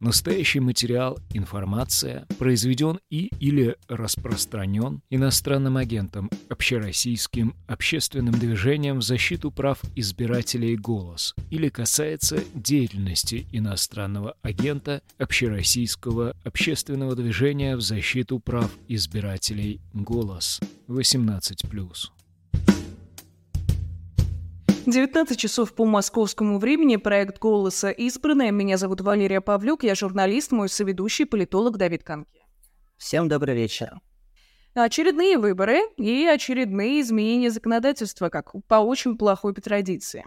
Настоящий материал, информация произведен и или распространен иностранным агентом, общероссийским общественным движением в защиту прав избирателей «Голос» или касается деятельности иностранного агента общероссийского общественного движения в защиту прав избирателей «Голос» 18+. 19 часов по московскому времени, проект «Голоса» избранная. Меня зовут Валерия Павлюк, я журналист, мой соведущий политолог Давид Канки. Всем добрый вечер. Очередные выборы и очередные изменения законодательства, как по очень плохой традиции.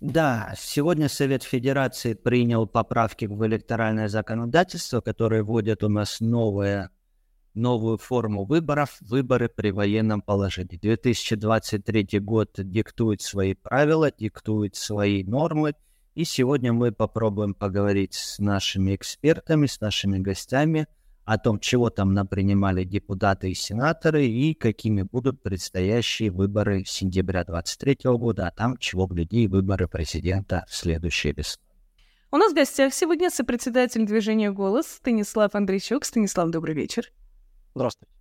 Да, сегодня Совет Федерации принял поправки в электоральное законодательство, которые вводят у нас новое новую форму выборов, выборы при военном положении. 2023 год диктует свои правила, диктует свои нормы, и сегодня мы попробуем поговорить с нашими экспертами, с нашими гостями о том, чего там напринимали депутаты и сенаторы, и какими будут предстоящие выборы сентября 2023 года, а там, чего гляди, выборы президента в следующей весной. У нас в гостях сегодня сопредседатель движения «Голос» Станислав Андрейчук. Станислав, добрый вечер. Здравствуйте.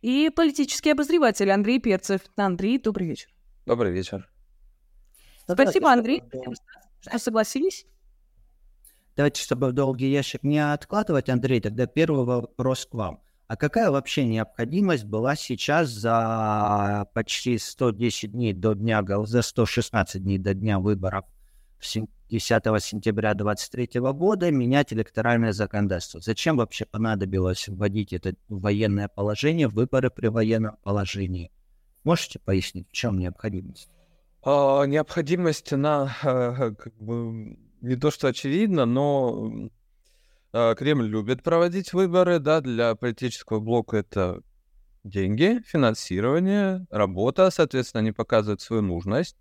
И политический обозреватель Андрей Перцев. Андрей, добрый вечер. Добрый вечер. Спасибо, Андрей, что согласились. Давайте, чтобы в долгий ящик не откладывать, Андрей, тогда первый вопрос к вам. А какая вообще необходимость была сейчас за почти 110 дней до дня, за 116 дней до дня выборов в 10 сентября 2023 года менять электоральное законодательство. Зачем вообще понадобилось вводить это военное положение, выборы при военном положении? Можете пояснить, в чем необходимость? А, необходимость, она э, как бы не то что очевидна, но э, Кремль любит проводить выборы, да, для политического блока это деньги, финансирование, работа, соответственно, они показывают свою нужность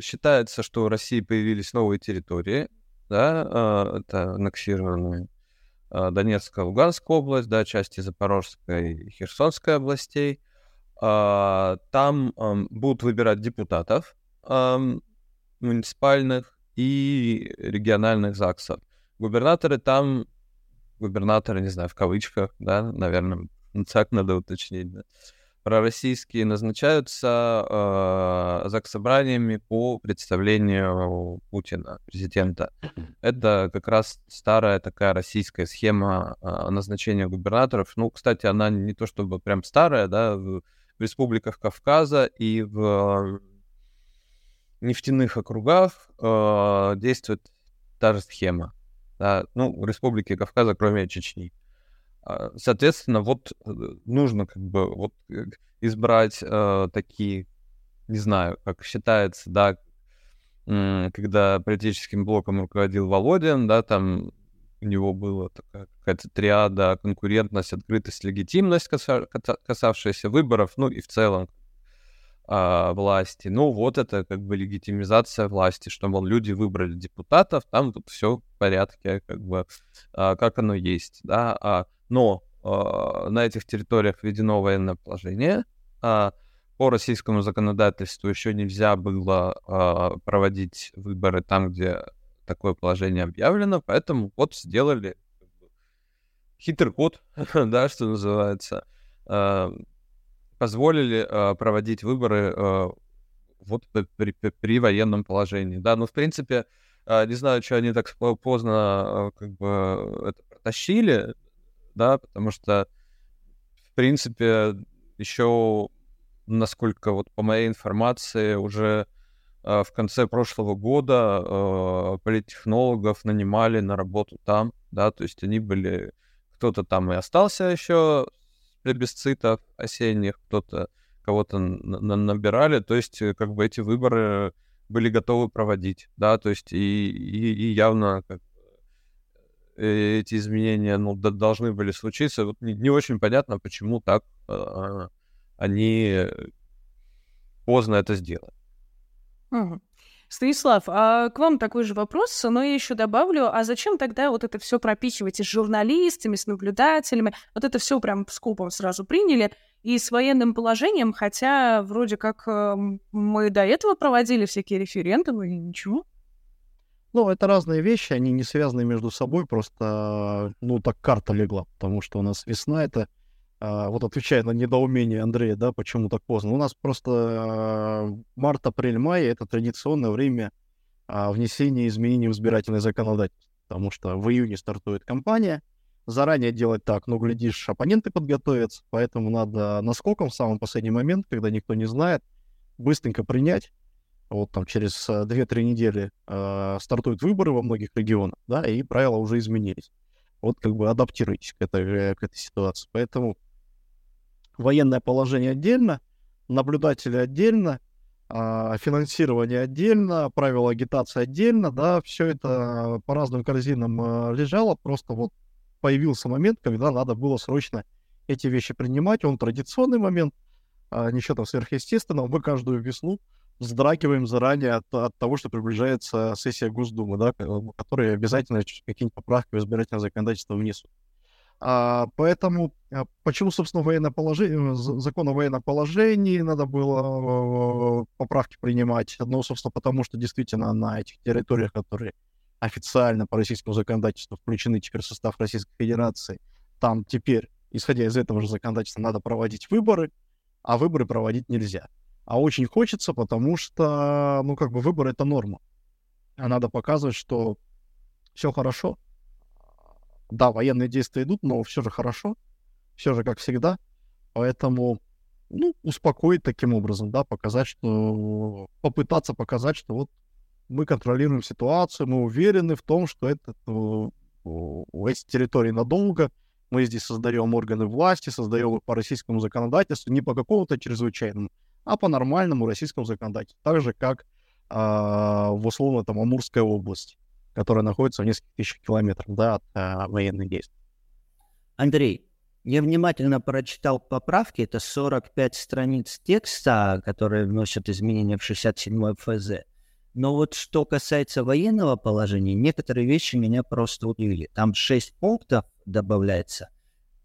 считается, что в России появились новые территории, да, а, это аннексированные а, Донецкая, Луганская область, да, части Запорожской и Херсонской областей. А, там будут выбирать депутатов муниципальных и региональных ЗАГСов. Губернаторы там, губернаторы, не знаю, в кавычках, да, наверное, так надо уточнить, да, пророссийские назначаются э, заксобраниями по представлению Путина, президента. Это как раз старая такая российская схема э, назначения губернаторов. Ну, кстати, она не то чтобы прям старая, да, в, в республиках Кавказа и в э, нефтяных округах э, действует та же схема. Да, ну, в республике Кавказа, кроме Чечни. А, соответственно, вот э, нужно как бы вот э, избрать э, такие, не знаю, как считается, да, когда политическим блоком руководил Володин, да, там у него была такая какая-то триада конкурентность, открытость, легитимность, касавшаяся выборов, ну и в целом э, власти. Ну вот это как бы легитимизация власти, что, мол, люди выбрали депутатов, там вот все в порядке, как бы, э, как оно есть, да, а но э, на этих территориях введено военное положение. Э, по российскому законодательству еще нельзя было э, проводить выборы там, где такое положение объявлено, поэтому вот сделали хитрый ход, да, что называется, э, позволили э, проводить выборы э, вот при, при, при военном положении, да, но в принципе не знаю, что они так поздно как бы это протащили, да, потому что, в принципе, еще, насколько вот по моей информации, уже э, в конце прошлого года э, политтехнологов нанимали на работу там, да, то есть они были, кто-то там и остался еще с плебисцитов осенних, кто-то кого-то набирали, то есть э, как бы эти выборы были готовы проводить, да, то есть и, и, и явно как эти изменения ну, должны были случиться. Вот не, не очень понятно, почему так э, они поздно это сделали. Станислав, а к вам такой же вопрос, но я еще добавлю, а зачем тогда вот это все пропихивать с журналистами, с наблюдателями? Вот это все прям скопом сразу приняли и с военным положением, хотя вроде как э, мы до этого проводили всякие референдумы и ничего. Ну, это разные вещи, они не связаны между собой, просто, ну, так карта легла, потому что у нас весна — это а, вот отвечая на недоумение Андрея, да, почему так поздно. У нас просто а, март, апрель, май — это традиционное время а, внесения изменений в избирательное законодательство, потому что в июне стартует кампания, заранее делать так, ну, глядишь, оппоненты подготовятся, поэтому надо наскоком в самый последний момент, когда никто не знает, быстренько принять. Вот там через 2-3 недели э, стартуют выборы во многих регионах, да, и правила уже изменились. Вот как бы адаптируйтесь к этой, к этой ситуации. Поэтому военное положение отдельно, наблюдатели отдельно, а, финансирование отдельно, правила агитации отдельно, да, все это по разным корзинам а, лежало, просто вот появился момент, когда надо было срочно эти вещи принимать, он традиционный момент, а, ничего там сверхъестественного, мы каждую весну вздракиваем заранее от, от того, что приближается сессия Госдумы, да, которая обязательно какие-нибудь поправки в избирательное законодательство внесут. А, поэтому а, почему, собственно, военное положение, закон о военном положении надо было э, поправки принимать? Ну, собственно, потому что действительно на этих территориях, которые официально по российскому законодательству включены теперь в состав Российской Федерации, там теперь, исходя из этого же законодательства, надо проводить выборы, а выборы проводить нельзя. А очень хочется, потому что, ну, как бы выборы — это норма. А надо показывать, что все хорошо, да, военные действия идут, но все же хорошо, все же как всегда. Поэтому, ну, успокоить таким образом, да, показать, что... Попытаться показать, что вот мы контролируем ситуацию, мы уверены в том, что это, эти территории надолго, мы здесь создаем органы власти, создаем их по российскому законодательству, не по какому-то чрезвычайному, а по нормальному российскому законодательству, так же, как э, в условно там Амурской области которая находится в нескольких тысячах километров да, от э, военных действий. Андрей, я внимательно прочитал поправки, это 45 страниц текста, которые вносят изменения в 67 ФЗ. Но вот что касается военного положения, некоторые вещи меня просто удивили. Там 6 пунктов добавляется,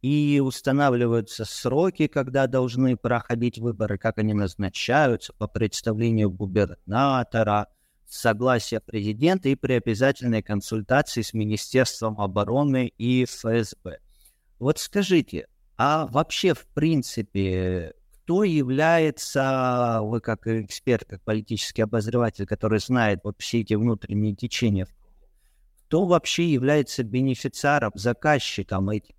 и устанавливаются сроки, когда должны проходить выборы, как они назначаются по представлению губернатора – согласия президента и при обязательной консультации с Министерством обороны и ФСБ. Вот скажите, а вообще, в принципе, кто является, вы как эксперт, как политический обозреватель, который знает вот все эти внутренние течения, кто вообще является бенефициаром, заказчиком этих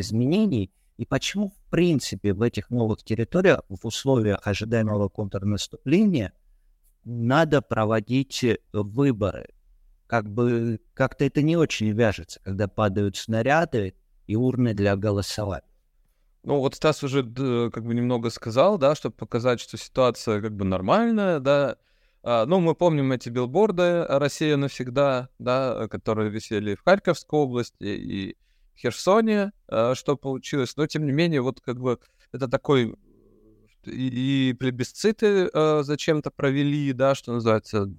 изменений, и почему, в принципе, в этих новых территориях, в условиях ожидаемого контрнаступления – надо проводить э, выборы. Как бы как-то это не очень вяжется, когда падают снаряды и урны для голосования. Ну, вот Стас уже как бы немного сказал, да, чтобы показать, что ситуация как бы нормальная, да. А, ну, мы помним эти билборды «Россия навсегда», да, которые висели в Харьковской области и Херсоне, а, что получилось. Но, тем не менее, вот как бы это такой и, и плебисциты э, зачем-то провели, да, что называется,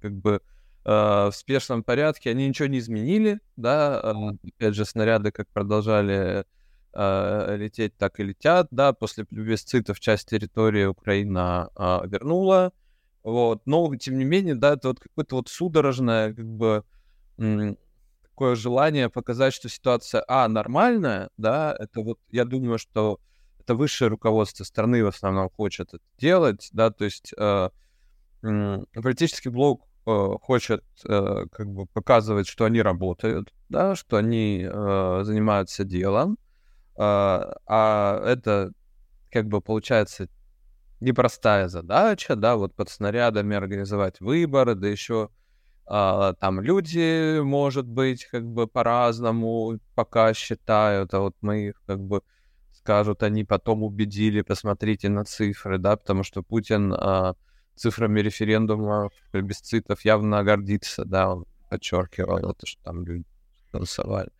как бы э, в спешном порядке, они ничего не изменили, да, э, опять же, снаряды как продолжали э, лететь, так и летят, да, после плебисцитов часть территории Украина э, вернула, вот, но, тем не менее, да, это вот какое-то вот судорожное, как бы, такое желание показать, что ситуация, а, нормальная, да, это вот, я думаю, что это высшее руководство страны в основном хочет это делать, да, то есть э, политический блок э, хочет э, как бы показывать, что они работают, да, что они э, занимаются делом, э, а это как бы получается непростая задача, да, вот под снарядами организовать выборы, да еще а, там люди, может быть, как бы по-разному пока считают, а вот мы их как бы скажут, они потом убедили, посмотрите на цифры, да, потому что Путин а, цифрами референдума плебисцитов явно гордится, да, он подчеркивал это, что там люди голосовали.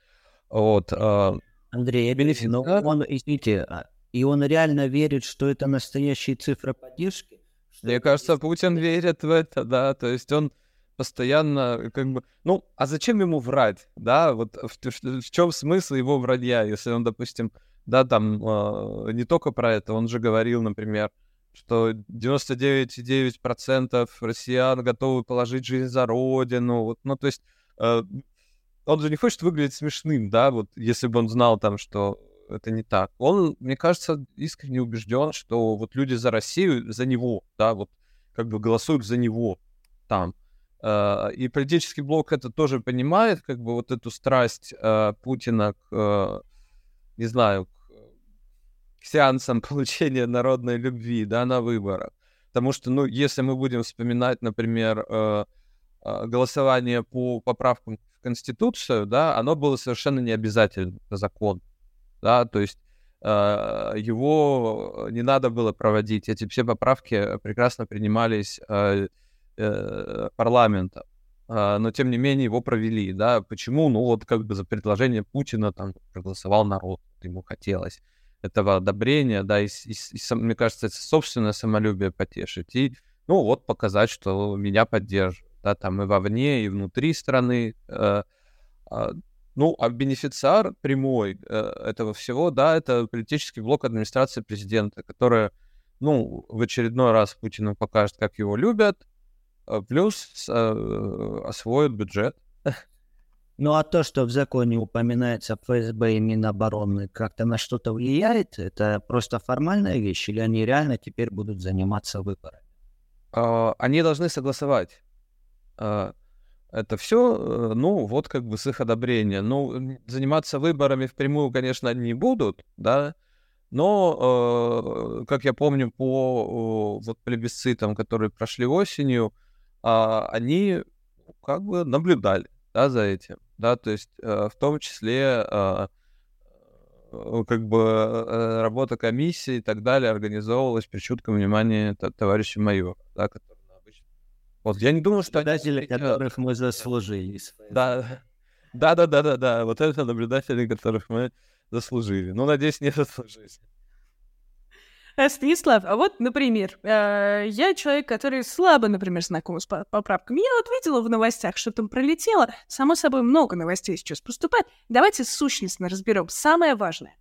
Вот. А... Андрей, я но он, извините, а, и он реально верит, что это настоящие цифры поддержки? Мне кажется, Путин верит в это, да, то есть он постоянно как бы... Ну, а зачем ему врать, да? Вот в, в, чем смысл его вранья, если он, допустим, да, там э, не только про это, он же говорил, например, что 99,9% россиян готовы положить жизнь за родину. Вот, ну, то есть э, он же не хочет выглядеть смешным, да, вот если бы он знал там, что это не так. Он, мне кажется, искренне убежден, что вот люди за Россию, за него, да, вот как бы голосуют за него там. Э, и политический блок это тоже понимает, как бы вот эту страсть э, Путина к, э, не знаю, к сеансам получения народной любви, да, на выборах. Потому что, ну, если мы будем вспоминать, например, голосование по поправкам в Конституцию, да, оно было совершенно не обязательно, это закон да, то есть его не надо было проводить. Эти все поправки прекрасно принимались э, парламентом. Э, но, тем не менее, его провели, да. Почему? Ну, вот как бы за предложение Путина там проголосовал народ, ему хотелось этого одобрения, да, и, и, и мне кажется, это собственное самолюбие потешить. И, ну, вот показать, что меня поддерживают, да, там и вовне, и внутри страны. Э, э, ну, а бенефициар прямой э, этого всего, да, это политический блок администрации президента, которая, ну, в очередной раз Путину покажет, как его любят, плюс э, освоит бюджет. Ну, а то, что в законе упоминается ФСБ и Минобороны, как-то на что-то влияет? Это просто формальная вещь, или они реально теперь будут заниматься выборами? Э, они должны согласовать. Э, это все, э, ну, вот как бы с их одобрения. Ну, заниматься выборами впрямую, конечно, они не будут, да, но, э, как я помню, по вот плебисцитам, которые прошли осенью, э, они как бы наблюдали, да, за этим, да, то есть э, в том числе э, как бы э, работа комиссии и так далее организовывалась при чутком внимании товарища майора, да, который вот я не думаю, что наблюдатели, они... которых мы заслужили. Да, да, да, да, да, да. Вот это наблюдатели, которых мы заслужили. Ну, надеюсь, не заслужили. Э, Станислав, а вот, например, э, я человек, который слабо, например, знаком с поправками. Я вот видела в новостях, что там пролетело. Само собой, много новостей сейчас поступает. Давайте сущностно разберем самое важное.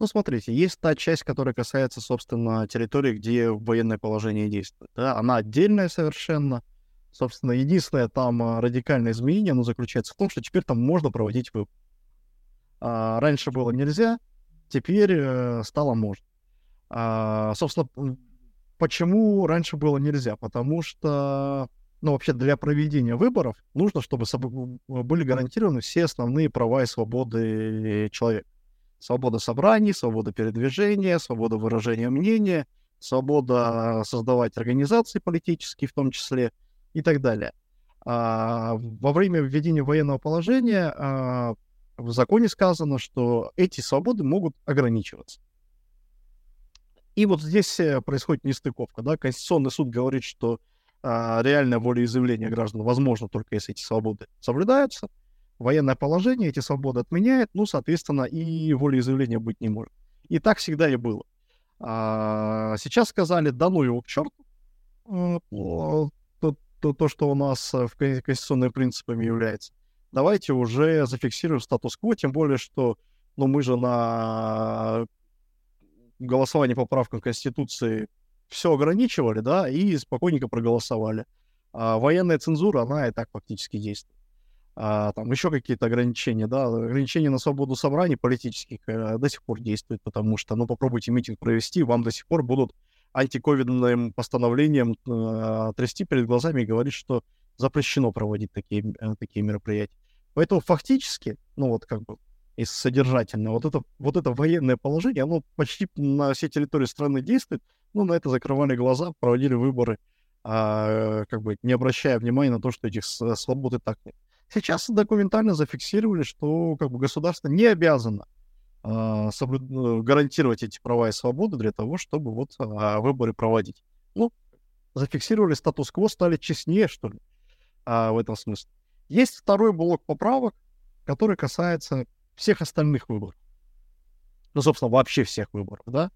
Ну, смотрите, есть та часть, которая касается, собственно, территории, где военное положение действует. Да? Она отдельная совершенно. Собственно, единственное там а, радикальное изменение, оно заключается в том, что теперь там можно проводить выбор. А, раньше было нельзя, теперь э, стало можно. А, собственно, почему раньше было нельзя? Потому что, ну, вообще для проведения выборов нужно, чтобы были гарантированы все основные права и свободы человека. Свобода собраний, свобода передвижения, свобода выражения мнения, свобода создавать организации политические в том числе и так далее. А, во время введения военного положения а, в законе сказано, что эти свободы могут ограничиваться. И вот здесь э, происходит нестыковка. Да? Конституционный суд говорит, что а, реальное волеизъявление граждан возможно только если эти свободы соблюдаются военное положение эти свободы отменяет, ну, соответственно, и волеизъявления быть не может. И так всегда и было. А, сейчас сказали, да ну его к черту. То, то, то, что у нас в конституционными принципами является. Давайте уже зафиксируем статус-кво, тем более, что ну, мы же на голосовании по правкам Конституции все ограничивали, да, и спокойненько проголосовали. А военная цензура, она и так фактически действует а, там еще какие-то ограничения, да, ограничения на свободу собраний политических э, до сих пор действуют, потому что, ну, попробуйте митинг провести, вам до сих пор будут антиковидным постановлением э, трясти перед глазами и говорить, что запрещено проводить такие, э, такие мероприятия. Поэтому фактически, ну, вот как бы и содержательно, вот это, вот это военное положение, оно почти на всей территории страны действует, ну, на это закрывали глаза, проводили выборы, а, как бы не обращая внимания на то, что этих свобод и так нет. Сейчас документально зафиксировали, что как бы государство не обязано э, соблю... Ну, гарантировать эти права и свободы для того, чтобы вот э, выборы проводить. Ну, зафиксировали статус-кво, стали честнее, что ли, э, в этом смысле. Есть второй блок поправок, который касается всех остальных выборов. Ну, собственно, вообще всех выборов, да.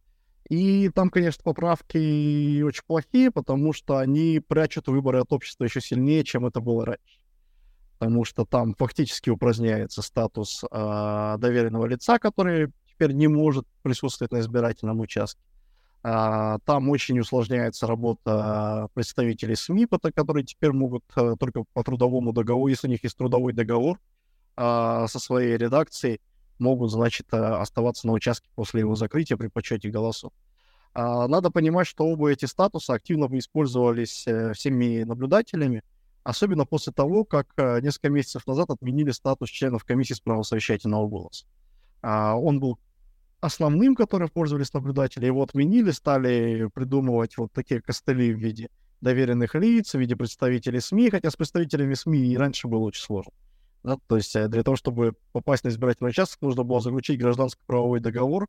И там, конечно, поправки очень плохие, потому что они прячут выборы от общества еще сильнее, чем это было раньше потому что там фактически упраздняется статус э, доверенного лица, который теперь не может присутствовать на избирательном участке. А, там очень усложняется работа представителей СМИ, которые теперь могут э, только по трудовому договору, если у них есть трудовой договор со своей редакцией, могут, значит, э, оставаться на участке после его закрытия при подсчете голосов. А, надо понимать, что оба эти статуса активно использовались э, всеми наблюдателями, особенно после того, как несколько месяцев назад отменили статус членов комиссии с правосовещательного голоса. Он был основным, которым пользовались наблюдатели, его отменили, стали придумывать вот такие костыли в виде доверенных лиц, в виде представителей СМИ, хотя с представителями СМИ и раньше было очень сложно. Да? То есть э, для того, чтобы попасть на избирательный участок, нужно было заключить гражданско-правовой договор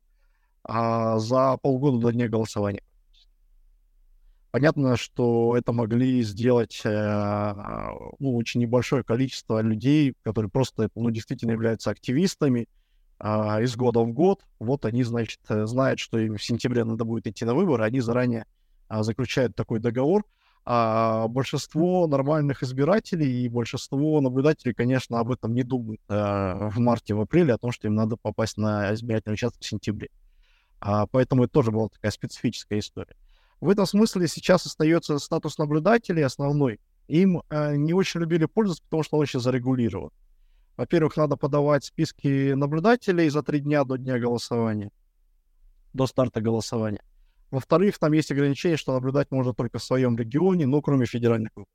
а, за полгода до дня голосования. Понятно, что это могли сделать э, ну, очень небольшое количество людей, которые просто ну, действительно являются активистами, а, из года в год. Вот они, значит, э, знают, что им в сентябре надо будет идти на выборы, они заранее а, заключают такой договор. А большинство нормальных избирателей и большинство наблюдателей, конечно, об этом не думают а, в марте, в апреле, о том, что им надо попасть на избирательный участок в сентябре. А, поэтому это тоже была такая специфическая история. В этом смысле сейчас остается статус наблюдателей основной. Им а, не очень любили пользоваться, потому что он очень зарегулирован. Во-первых, надо подавать списки наблюдателей за три дня до дня голосования, до старта голосования. Во-вторых, там есть ограничение, что наблюдать можно только в своем регионе, ну, кроме федеральных выборов.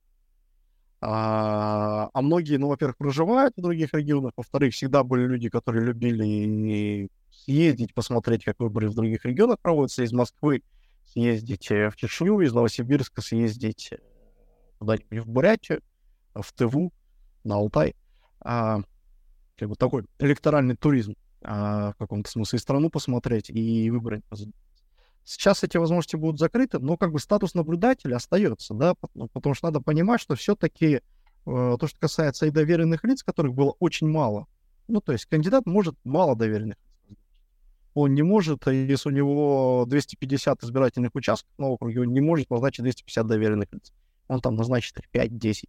А, а многие, ну, во-первых, проживают в других регионах, во-вторых, всегда были люди, которые любили съездить, посмотреть, как выборы в других регионах проводятся, из Москвы съездить в Чечню, из Новосибирска съездить куда-нибудь в Бурятию, в Тыву, на Алтай. А, как бы такой электоральный туризм а, в каком-то смысле, и страну посмотреть, и выбрать. Сейчас эти возможности будут закрыты, но как бы статус наблюдателя остается, да, потому, потому что надо понимать, что все-таки э, то, что касается и доверенных лиц, которых было очень мало, ну, то есть кандидат может мало доверенных лиц. Он не может, если у него 250 избирательных участков на округе, он не может назначить 250 доверенных лиц. Он там назначит 5-10,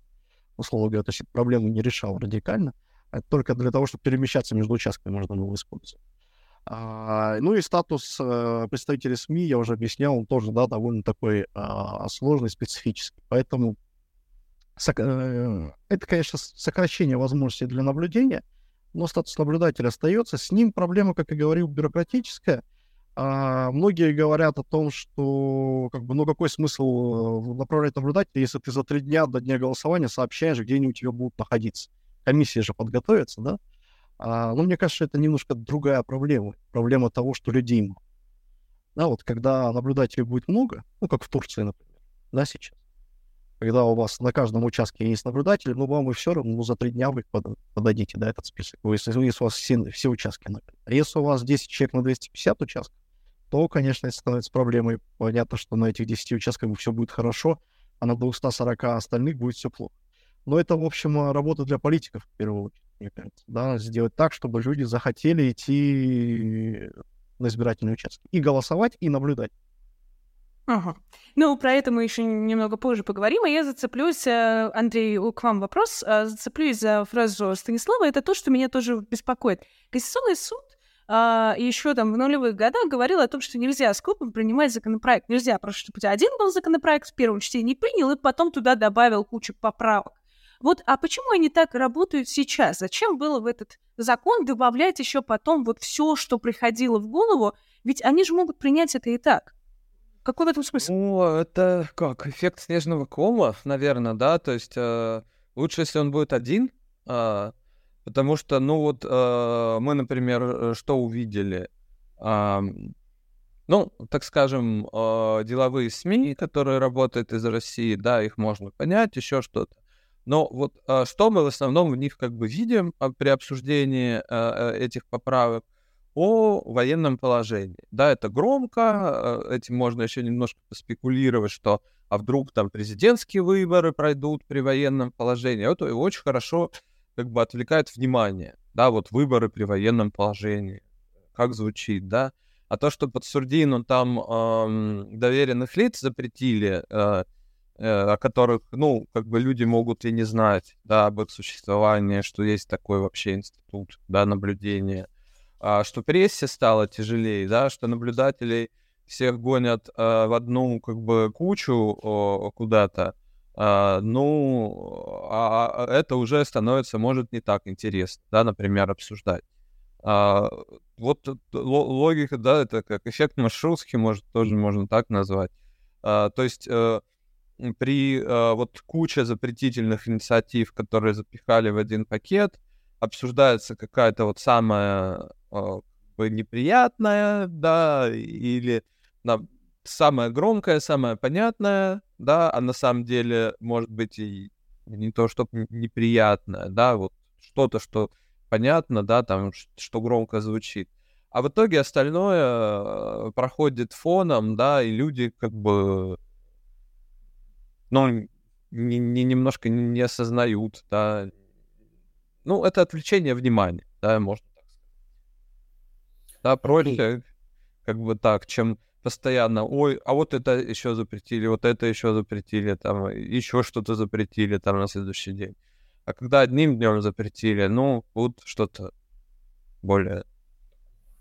условно говоря, то есть проблему не решал радикально. Это только для того, чтобы перемещаться между участками можно было использовать. А, ну и статус а, представителей СМИ, я уже объяснял, он тоже, да, довольно такой а, сложный, специфический. Поэтому э, это, конечно, сокращение возможностей для наблюдения, но статус наблюдателя остается. С ним проблема, как и говорил, бюрократическая. А, многие говорят о том, что как бы, ну какой смысл э, направлять наблюдателя, если ты за три дня до дня голосования сообщаешь, где они у тебя будут находиться комиссия же подготовится, да? А, но мне кажется, это немножко другая проблема. Проблема того, что людей мало. Да, вот когда наблюдателей будет много, ну, как в Турции, например, да, сейчас, когда у вас на каждом участке есть наблюдатели, ну, вам и все равно, ну, за три дня вы подадите, да, этот список, если, если у вас все, все участки. А если у вас 10 человек на 250 участков, то, конечно, это становится проблемой. Понятно, что на этих 10 участках все будет хорошо, а на 240 остальных будет все плохо. Но это, в общем, работа для политиков, в первую очередь, мне кажется. Да, сделать так, чтобы люди захотели идти на избирательные участки. И голосовать, и наблюдать. Ага. Ну, про это мы еще немного позже поговорим, а я зацеплюсь, э, Андрей, к вам вопрос, а, зацеплюсь за фразу Станислава, это то, что меня тоже беспокоит. Конституционный суд а, еще там в нулевых годах говорил о том, что нельзя скопом принимать законопроект. Нельзя просто, чтобы один был законопроект в первом чтении принял, и потом туда добавил кучу поправок. Вот, а почему они так работают сейчас? Зачем было в этот закон добавлять еще потом вот все, что приходило в голову? Ведь они же могут принять это и так. Какой в этом смысл? Ну, это как, эффект снежного кома, наверное, да, то есть э, лучше, если он будет один, э, потому что, ну вот, э, мы, например, э, что увидели? Э, ну, так скажем, э, деловые СМИ, которые работают из России, да, их можно понять, еще что-то. Но вот э, что мы в основном в них как бы видим э, при обсуждении э, этих поправок о военном положении. Да, это громко, этим можно еще немножко поспекулировать, что а вдруг там президентские выборы пройдут при военном положении. Это очень хорошо как бы отвлекает внимание. Да, вот выборы при военном положении. Как звучит, да? А то, что под Сурдину там э, доверенных лиц запретили, Э, о которых, ну, как бы люди могут и не знать, да, об их существовании, что есть такой вообще институт, да, наблюдения, а, что прессе стало тяжелее, да, что наблюдателей всех гонят э, в одну как бы кучу э, куда-то, э, ну, а, а это уже становится, может, не так интересно, да, например, обсуждать. А, вот логика, да, это как эффект маршрутки, может, тоже можно так назвать. А, то есть э, при э, вот куче запретительных инициатив, которые запихали в один пакет, обсуждается какая-то вот самая э, неприятная, да, или на, самая громкая, самая понятная, да, а на самом деле может быть и не то, что неприятное, да, вот что-то, что понятно, да, там, что громко звучит. А в итоге остальное э, проходит фоном, да, и люди как бы, ну, не, не, немножко не осознают, да. Ну, это отвлечение внимания, да, можно так сказать. Да, проще, как бы так, чем постоянно, ой, а вот это еще запретили, вот это еще запретили, там, еще что-то запретили там на следующий день. А когда одним днем запретили, ну, вот что-то более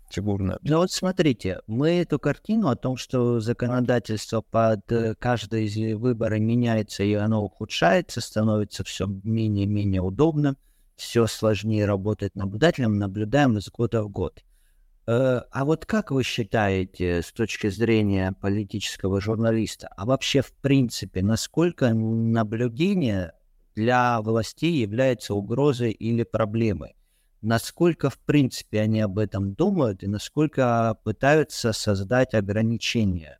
фигурное. Ну вот смотрите, мы эту картину о том, что законодательство под э, каждый из выборов меняется и оно ухудшается, становится все менее-менее удобным, все сложнее работать наблюдателем, наблюдаем из года в год. Э, а вот как вы считаете, с точки зрения политического журналиста, а вообще в принципе, насколько наблюдение для властей является угрозой или проблемой. Насколько, в принципе, они об этом думают и насколько пытаются создать ограничения.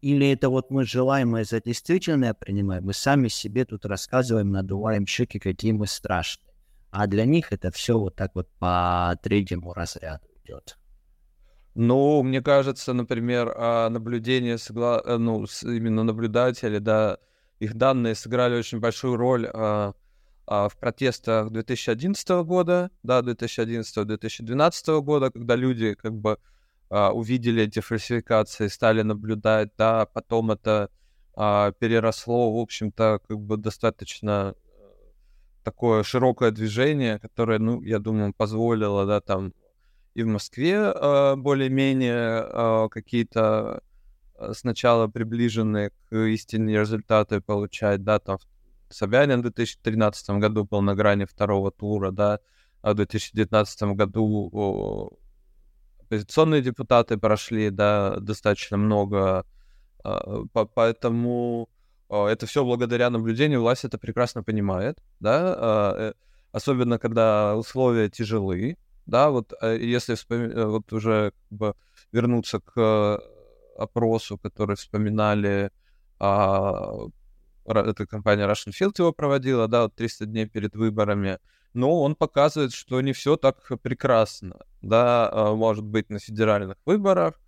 Или это вот мы желаемое за действительное принимаем, мы сами себе тут рассказываем, надуваем щеки, какие мы страшные. А для них это все вот так вот по третьему разряду идет. Ну, мне кажется, например, а, наблюдение, согла... Э, ну, именно наблюдатели, да, их данные сыграли очень большую роль а, в протестах 2011 года, да, 2011-2012 года, когда люди как бы а, увидели эти фальсификации, стали наблюдать, да, потом это а, переросло, в общем-то, как бы достаточно э, такое широкое движение, которое, ну, я думаю, позволило, да, там и в Москве э, более-менее э, какие-то сначала приближенные к истине результаты получать, да, там Собянин в 2013 году был на грани второго тура, да, а в 2019 году оппозиционные депутаты прошли, да, достаточно много, а, по, поэтому о, это все благодаря наблюдению, власть это прекрасно понимает, да, а, э, особенно когда условия тяжелые, да, вот э, если вспом... вот уже как бы вернуться к опросу, который вспоминали, а, эта компания Russian Field его проводила, да, вот 300 дней перед выборами, но он показывает, что не все так прекрасно, да, а, может быть, на федеральных выборах,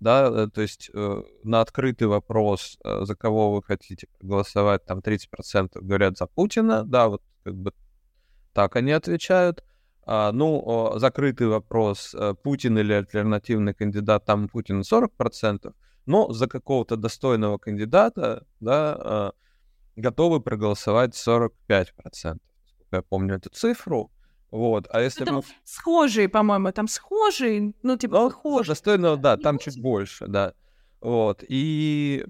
да, э, то есть э, на открытый вопрос, э, за кого вы хотите голосовать, там 30% говорят за Путина, да, вот как бы так они отвечают, а, ну, закрытый вопрос, э, Путин или альтернативный кандидат, там Путин 40%, но за какого-то достойного кандидата, да, а, готовы проголосовать 45%. Я помню эту цифру. Вот, а если ну, мы... Схожие, по-моему, там схожие, ну, типа, ну, схожие. Достойного, да, там чуть больше, да. Вот, и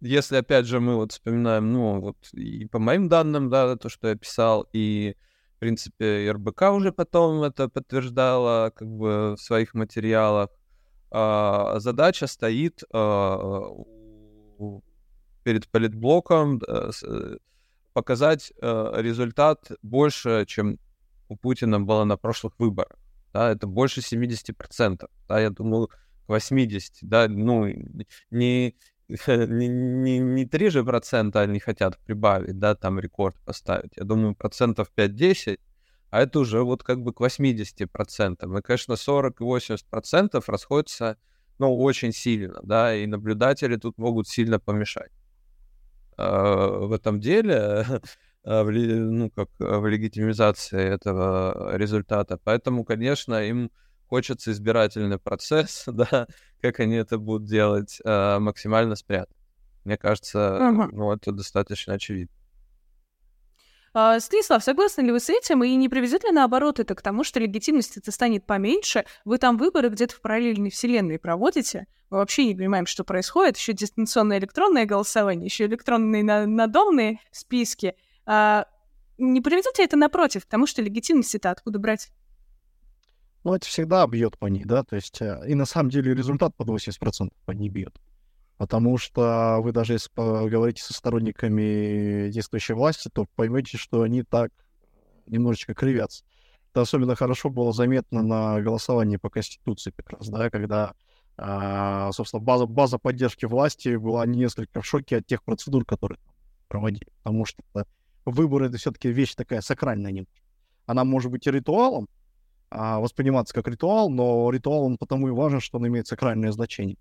если, опять же, мы вот вспоминаем, ну, вот и по моим данным, да, то, что я писал, и принципе, РБК уже потом это подтверждала как бы в своих материалах. А, задача стоит а, перед политблоком а, с, показать а, результат больше, чем у Путина было на прошлых выборах. Да, это больше 70%. Да, я думаю, 80%. Да, ну, не, не, не, не 3 же процента они хотят прибавить, да, там рекорд поставить. Я думаю, процентов 5-10, а это уже вот как бы к 80 процентам. И, конечно, 40 и 80 процентов расходятся, ну, очень сильно, да, и наблюдатели тут могут сильно помешать. А, в этом деле, а, ну, как в легитимизации этого результата. Поэтому, конечно, им хочется избирательный процесс, да, как они это будут делать, максимально спрятать. Мне кажется, uh-huh. ну, это достаточно очевидно. А, Станислав, согласны ли вы с этим, и не приведет ли наоборот это к тому, что легитимность это станет поменьше, вы там выборы где-то в параллельной вселенной проводите, мы вообще не понимаем, что происходит, еще дистанционное электронное голосование, еще электронные надомные списки. А, не приведет ли это напротив, потому что легитимность это откуда брать? Ну, это всегда бьет по ней, да, то есть, э, и на самом деле результат под 80% по ней бьет. Потому что вы даже если поговорите со сторонниками действующей власти, то поймете, что они так немножечко кривятся. Это особенно хорошо было заметно на голосовании по Конституции как раз, да, когда, а, собственно, база, база поддержки власти была несколько в шоке от тех процедур, которые проводили. Потому что выборы — это все-таки вещь такая сакральная немножко. Она может быть и ритуалом, а, восприниматься как ритуал, но ритуал он потому и важен, что он имеет сакральное значение.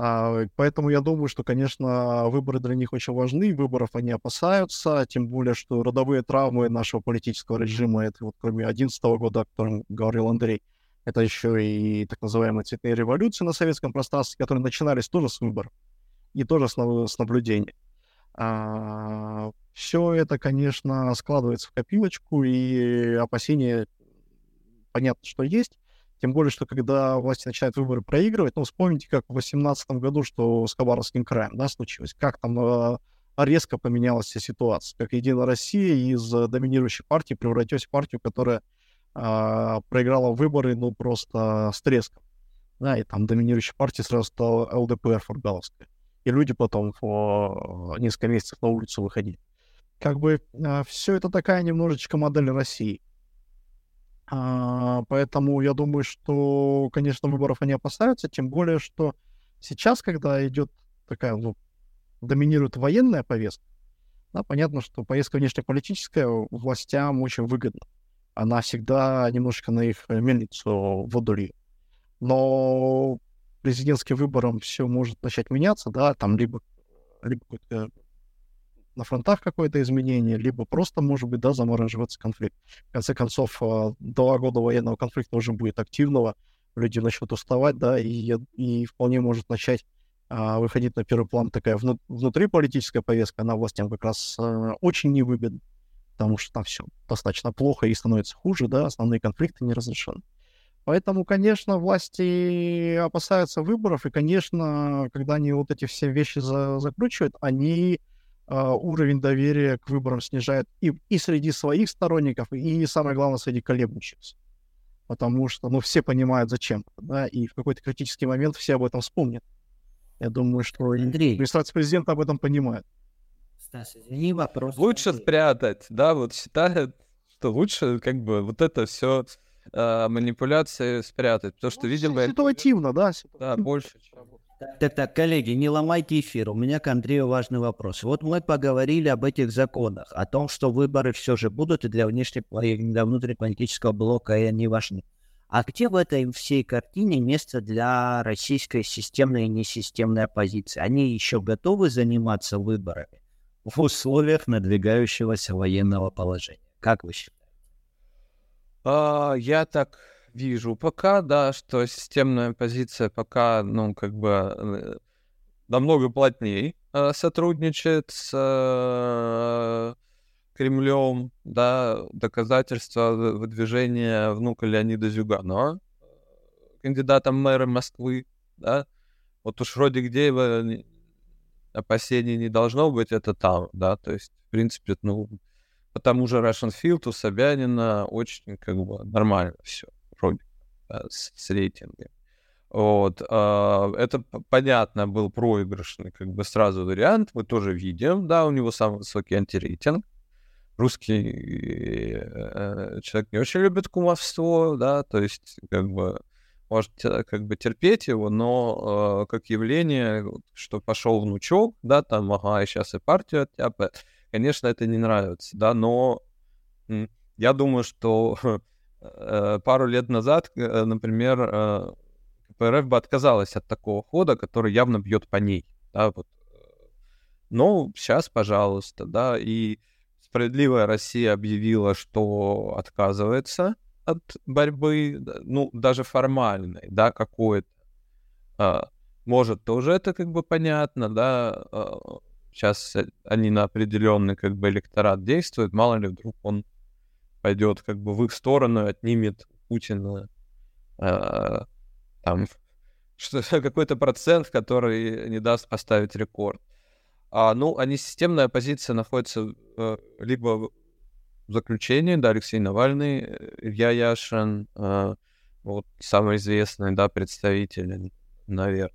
А, поэтому я думаю, что, конечно, выборы для них очень важны, выборов они опасаются, тем более, что родовые травмы нашего политического режима, это вот кроме 2011 года, о котором говорил Андрей, это еще и так называемые цветные революции на советском пространстве, которые начинались тоже с выборов и тоже с, с наблюдения. А, все это, конечно, складывается в копилочку, и опасения, понятно, что есть. Тем более, что когда власти начинают выборы проигрывать, ну, вспомните, как в 2018 году, что с Хабаровским краем, да, случилось, как там э, резко поменялась вся ситуация, как Единая Россия из доминирующей партии превратилась в партию, которая э, проиграла выборы, ну, просто с треском. Да, и там доминирующей партией сразу стала ЛДПР Фургаловская. И люди потом по несколько месяцев на улицу выходили. Как бы э, все это такая немножечко модель России. А, поэтому я думаю, что, конечно, выборов они опасаются, тем более, что сейчас, когда идет такая, ну, доминирует военная повестка, да, понятно, что повестка внешнеполитическая властям очень выгодна. Она всегда немножко на их мельницу воду льет. Но президентским выбором все может начать меняться, да, там либо, либо какой-то на фронтах какое-то изменение, либо просто, может быть, да, замораживаться конфликт. В конце концов, два года военного конфликта уже будет активного, люди начнут уставать, да, и, и вполне может начать а, выходить на первый план такая вну, внутриполитическая повестка, она властям как раз а, очень невыгодна, потому что там все достаточно плохо и становится хуже, да, основные конфликты не разрешены. Поэтому, конечно, власти опасаются выборов, и, конечно, когда они вот эти все вещи за, закручивают, они уровень доверия к выборам снижает и, и среди своих сторонников, и, самое главное, среди колеблющихся. Потому что, ну, все понимают, зачем, да, и в какой-то критический момент все об этом вспомнят. Я думаю, что Андрей. администрация президента об этом понимает. Стас, извини, вопрос. Лучше спрятать, да, вот считают, что лучше как бы вот это все э, а, манипуляции спрятать, потому что, ну, видимо... Ситуативно, да? Да, больше, чем... Так, так, коллеги, не ломайте эфир. У меня к Андрею важный вопрос. Вот мы поговорили об этих законах, о том, что выборы все же будут и для, внешне, для внутриполитического блока и они важны. А где в этой всей картине место для российской системной и несистемной оппозиции? Они еще готовы заниматься выборами в условиях надвигающегося военного положения? Как вы считаете? А, я так вижу пока, да, что системная позиция пока, ну, как бы э, намного плотнее э, сотрудничает с э, Кремлем, да, доказательства выдвижения внука Леонида Зюганова, кандидатом мэра Москвы, да, вот уж вроде где его опасений не должно быть, это там, да, то есть, в принципе, ну, по тому же Russian Field у Собянина очень, как бы, нормально все вроде с, с рейтингами. Вот, э, это понятно был проигрышный, как бы сразу вариант. Мы тоже видим, да, у него самый высокий антирейтинг. Русский э, человек не очень любит кумовство, да, то есть как бы может как бы терпеть его, но э, как явление, что пошел внучок, да, там, ага, сейчас и партию оттяпает, конечно, это не нравится, да, но я думаю, что Э, пару лет назад, э, например, э, КПРФ бы отказалась от такого хода, который явно бьет по ней. Да, вот. Но сейчас, пожалуйста, да, и справедливая Россия объявила, что отказывается от борьбы, ну, даже формальной, да, какой-то. А, может, тоже это как бы понятно, да, а, сейчас они на определенный как бы электорат действуют, мало ли вдруг он пойдет как бы в их сторону, отнимет Путина э, там что какой-то процент, который не даст поставить рекорд. А, ну, они системная оппозиция находится э, либо в заключении, да, Алексей Навальный, Илья Яшин, э, вот самый известный, да, представитель, наверное,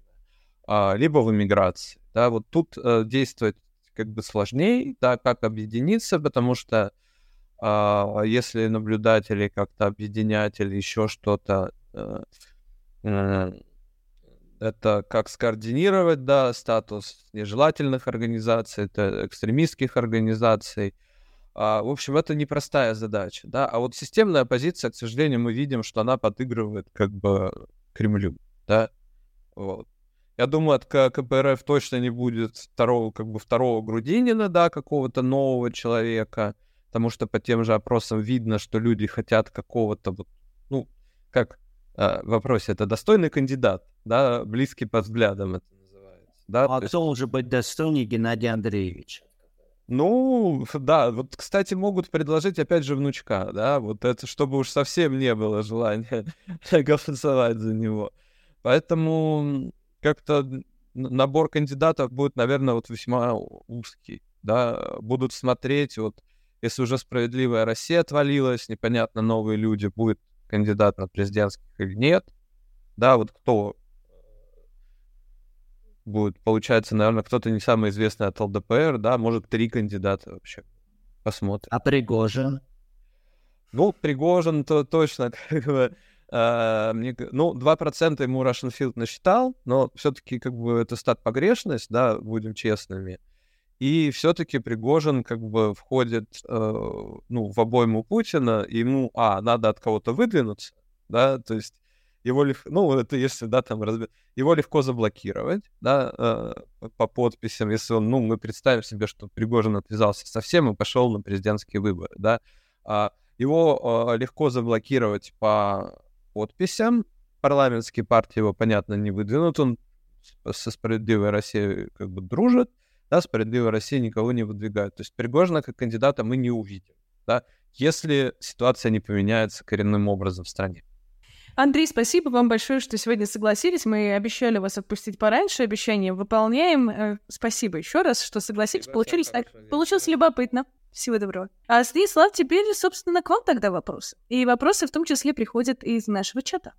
а, либо в эмиграции, да, вот тут э, действовать как бы сложнее, да, как объединиться, потому что если наблюдатели как-то объединять или еще что-то, э, э, это как скоординировать, да, статус нежелательных организаций, это экстремистских организаций. А, в общем, это непростая задача, да. А вот системная оппозиция, к сожалению, мы видим, что она подыгрывает как бы Кремлю, да. Вот. Я думаю, от КПРФ точно не будет второго, как бы второго Грудинина, да, какого-то нового человека, потому что по тем же опросам видно, что люди хотят какого-то вот, ну, как э, в вопросе, это достойный кандидат, да, близкий по взглядам это называется. Да? А кто может быть достойней Геннадий Андреевич? Ну, да, вот, кстати, могут предложить, опять же, внучка, да, вот это, чтобы уж совсем не было желания голосовать за него. Поэтому как-то набор кандидатов будет, наверное, вот весьма узкий, да, будут смотреть, вот, если уже справедливая Россия отвалилась, непонятно, новые люди, будет кандидат на президентских или нет, да, вот кто будет, получается, наверное, кто-то не самый известный от ЛДПР, да, может, три кандидата вообще. Посмотрим. А Пригожин? Ну, Пригожин то точно, как бы, э, мне, ну, 2% ему Russian насчитал, но все-таки, как бы, это стат погрешность, да, будем честными. И все-таки Пригожин, как бы, входит, э, ну, в обойму Путина, и ему, а, надо от кого-то выдвинуться, да, то есть его легко, ну, это если, да, там, разби... его легко заблокировать, да, э, по подписям, если он, ну, мы представим себе, что Пригожин отвязался совсем и пошел на президентские выборы, да, а его э, легко заблокировать по подписям, парламентские партии его, понятно, не выдвинут, он со «Справедливой Россией» как бы дружит, да, «Справедливая Россия» никого не выдвигает. То есть Пригожина как кандидата мы не увидим, да, если ситуация не поменяется коренным образом в стране. Андрей, спасибо вам большое, что сегодня согласились. Мы обещали вас отпустить пораньше, обещание выполняем. Э, спасибо еще раз, что согласились. Получилось, так, получилось любопытно. Всего доброго. А, Станислав, теперь, собственно, к вам тогда вопросы. И вопросы в том числе приходят из нашего чата.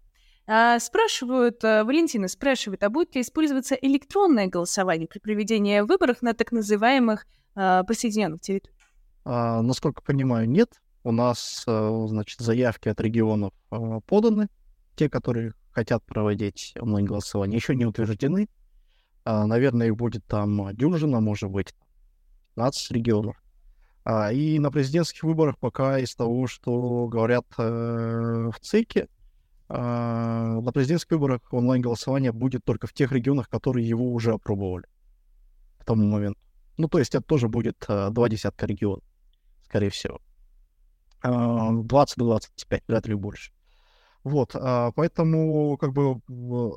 А, спрашивают, а, Валентина спрашивает, а будет ли использоваться электронное голосование при проведении выборов на так называемых а, присоединенных территориях? А, насколько понимаю, нет. У нас, а, значит, заявки от регионов а, поданы те, которые хотят проводить онлайн-голосование, еще не утверждены. А, наверное, их будет там дюжина, может быть, 15 регионов. А, и на президентских выборах пока из того, что говорят э, в ЦИКе, на президентских выборах онлайн-голосование будет только в тех регионах, которые его уже опробовали к тому моменту. Ну, то есть это тоже будет а, два десятка регионов, скорее всего. 20-25, вряд ли больше. Вот, а, поэтому как бы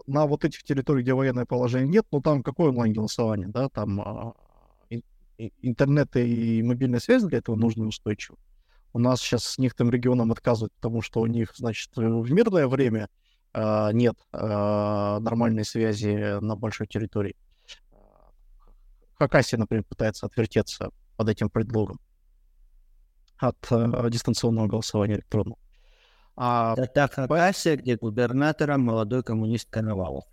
на вот этих территориях, где военное положение нет, ну там какое онлайн-голосование, да, там а, интернет и мобильная связь для этого нужны устойчиво. У нас сейчас с некоторым регионом отказывают, потому что у них, значит, в мирное время а, нет а, нормальной связи на большой территории. Хакасия, например, пытается отвертеться под этим предлогом от а, дистанционного голосования электронного. А, Это Хакасия, где губернатором молодой коммунист Коновалов.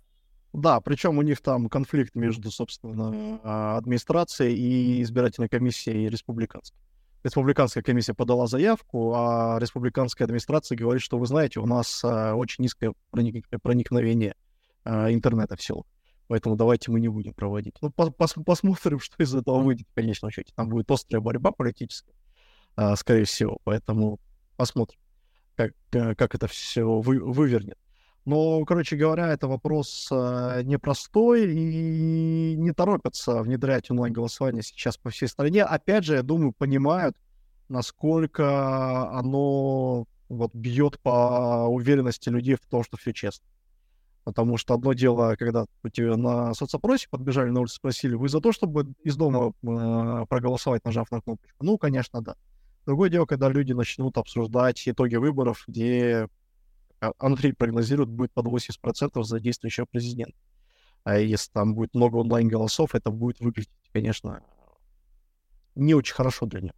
Да, причем у них там конфликт между, собственно, а, администрацией и избирательной комиссией республиканской. Республиканская комиссия подала заявку, а республиканская администрация говорит, что вы знаете, у нас а, очень низкое проник... проникновение а, интернета в село. Поэтому давайте мы не будем проводить. Ну, пос посмотрим, что из этого выйдет в конечном счете. Там будет острая борьба политическая, а, скорее всего. Поэтому посмотрим как, как это все вы, вывернет. Но, короче говоря, это вопрос э, непростой, и не торопятся внедрять онлайн-голосование сейчас по всей стране. Опять же, я думаю, понимают, насколько оно вот, бьет по уверенности людей в том, что все честно. Потому что одно дело, когда тебе на соцопросе подбежали на улице, спросили, вы за то, чтобы из дома э, проголосовать, нажав на кнопочку? Ну, конечно, да. Другое дело, когда люди начнут обсуждать итоги выборов, где Андрей прогнозирует, будет под 80% за действующего президента. А если там будет много онлайн-голосов, это будет выглядеть, конечно, не очень хорошо для него.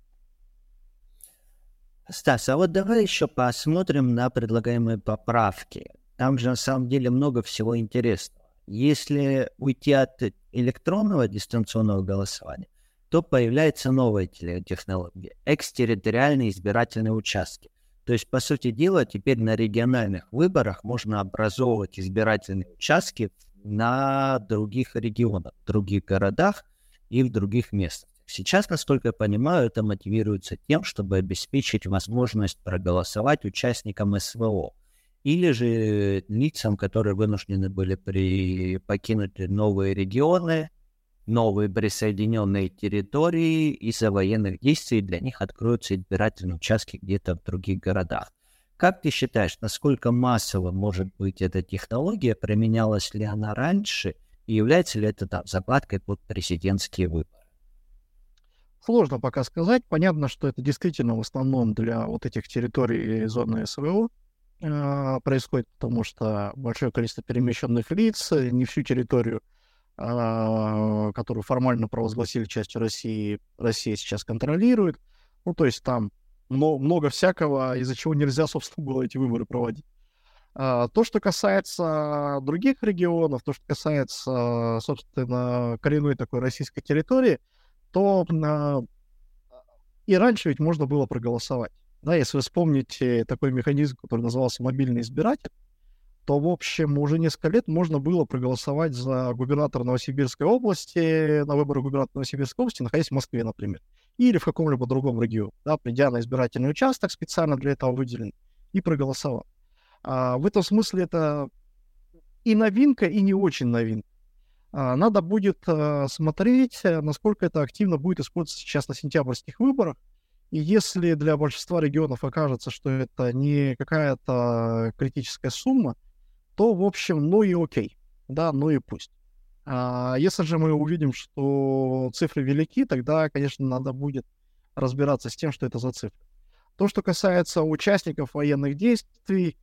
Стас, а вот давай еще посмотрим на предлагаемые поправки. Там же на самом деле много всего интересного. Если уйти от электронного дистанционного голосования, то появляется новая технология – экстерриториальные избирательные участки. То есть, по сути дела, теперь на региональных выборах можно образовывать избирательные участки на других регионах, в других городах и в других местах. Сейчас, насколько я понимаю, это мотивируется тем, чтобы обеспечить возможность проголосовать участникам СВО или же лицам, которые вынуждены были при... покинуть новые регионы, новые присоединенные территории из-за военных действий, для них откроются избирательные участки где-то в других городах. Как ты считаешь, насколько массово может быть эта технология, применялась ли она раньше, и является ли это там закладкой под президентские выборы? Сложно пока сказать. Понятно, что это действительно в основном для вот этих территорий зоны СВО, а, происходит, потому что большое количество перемещенных лиц, э, не всю территорию, которую формально провозгласили частью России, Россия сейчас контролирует. Ну, то есть там много всякого, из-за чего нельзя, собственно, было эти выборы проводить. А, то, что касается других регионов, то, что касается, собственно, коренной такой российской территории, то и раньше ведь можно было проголосовать. Да, если вы вспомните такой механизм, который назывался мобильный избиратель, то, в общем, уже несколько лет можно было проголосовать за губернатора Новосибирской области, на выборы губернатора Новосибирской области, находясь в Москве, например, или в каком-либо другом регионе, да, придя на избирательный участок, специально для этого выделен, и проголосовал. А, в этом смысле это и новинка, и не очень новинка. А, надо будет а, смотреть, насколько это активно будет использоваться сейчас на сентябрьских выборах, и если для большинства регионов окажется, что это не какая-то критическая сумма, то, в общем, ну и окей, да, ну и пусть. А если же мы увидим, что цифры велики, тогда, конечно, надо будет разбираться с тем, что это за цифры. То, что касается участников военных действий,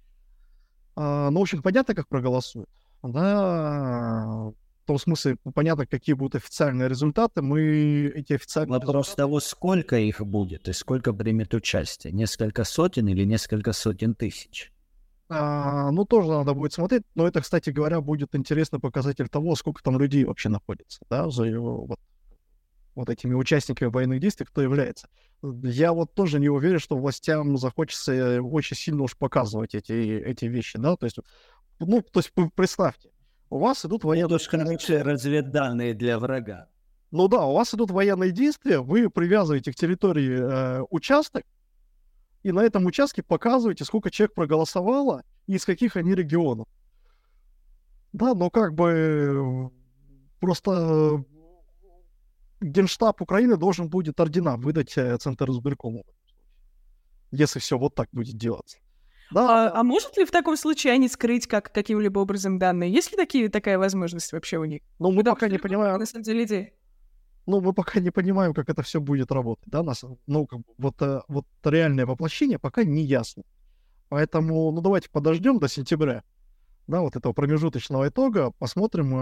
а, ну, в общем, понятно, как проголосуют. Да, в том смысле, ну, понятно, какие будут официальные результаты, мы эти официальные Вопрос результаты... того, сколько их будет и сколько примет участие. Несколько сотен или несколько сотен тысяч? А, ну, тоже надо будет смотреть, но это, кстати говоря, будет интересный показатель того, сколько там людей вообще находится, да, за его, вот, вот этими участниками военных действий, кто является. Я вот тоже не уверен, что властям захочется очень сильно уж показывать эти, эти вещи, да, то есть, ну, то есть представьте, у вас идут военные... Это короче, разведданные для врага. Ну да, у вас идут военные действия, вы привязываете к территории э, участок, и на этом участке показываете, сколько человек проголосовало и из каких они регионов. Да, но как бы просто Генштаб Украины должен будет ордена выдать э, Центр избиркому. Если все вот так будет делаться. Да. А, а может ли в таком случае они скрыть как каким-либо образом данные? Есть ли такие, такая возможность вообще у них? Ну, мы пока не понимаем. На самом деле идея. Ну, мы пока не понимаем, как это все будет работать, да, нас, ну, как бы, вот, э, вот реальное воплощение пока не ясно. Поэтому, ну, давайте подождем до сентября, да, вот этого промежуточного итога, посмотрим,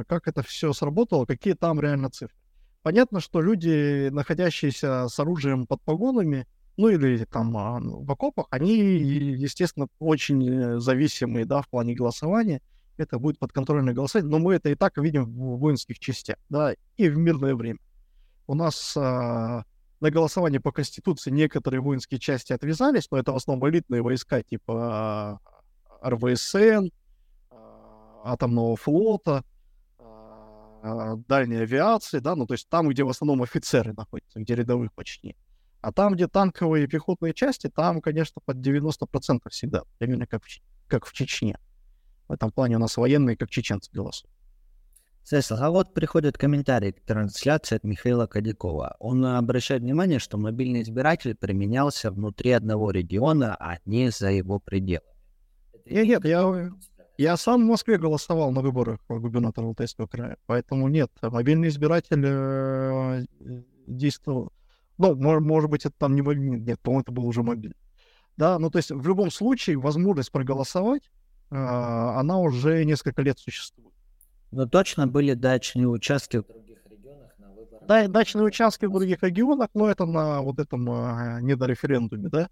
э, как это все сработало, какие там реально цифры. Понятно, что люди, находящиеся с оружием под погонами, ну или там а, в окопах, они, естественно, очень э, зависимые, да, в плане голосования. Это будет подконтрольное голосование, но мы это и так видим в воинских частях, да, и в мирное время. У нас а, на голосование по Конституции некоторые воинские части отвязались, но это в основном элитные войска типа а, РВСН, а, атомного флота, а, дальней авиации, да, ну то есть там, где в основном офицеры находятся, где рядовых почти нет. А там, где танковые и пехотные части, там, конечно, под 90% всегда, примерно как в, как в Чечне. В этом плане у нас военные, как чеченцы, голосуют. Сесл, а вот приходит комментарий к трансляции от Михаила Кадякова. Он обращает внимание, что мобильный избиратель применялся внутри одного региона, а не за его пределами. Нет, нет, я, Я сам в Москве голосовал на выборах губернатора Алтайского края, поэтому нет, мобильный избиратель э, действовал. Ну, может, может быть, это там не мобильный, нет, по-моему, это был уже мобильный. Да, ну то есть в любом случае возможность проголосовать, она уже несколько лет существует. Но точно были дачные участки в других регионах на выборах? Да, дачные участки в других регионах, но это на вот этом э, недореферендуме, да.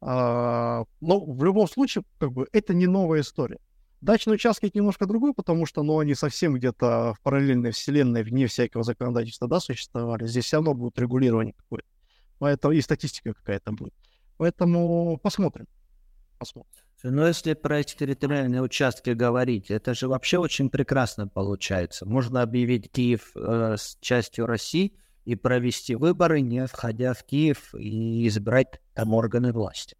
А, но в любом случае, как бы, это не новая история. Дачные участки это немножко другой, потому что, ну, они совсем где-то в параллельной вселенной, вне всякого законодательства, да, существовали. Здесь все равно будет регулирование какое-то. Поэтому и статистика какая-то будет. Поэтому посмотрим. Посмотрим. Но если про территориальные участки говорить, это же вообще очень прекрасно получается. Можно объявить Киев э, с частью России и провести выборы, не входя в Киев и избрать там органы власти.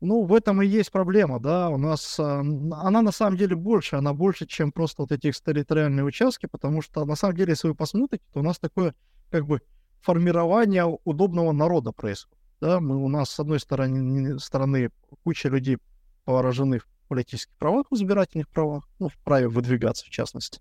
Ну, в этом и есть проблема, да, у нас, а, она на самом деле больше, она больше, чем просто вот эти территориальные участки, потому что, на самом деле, если вы посмотрите, то у нас такое, как бы, формирование удобного народа происходит, да, мы, у нас, с одной стороны, стороны куча людей поражены в политических правах, в избирательных правах, ну, в праве выдвигаться, в частности,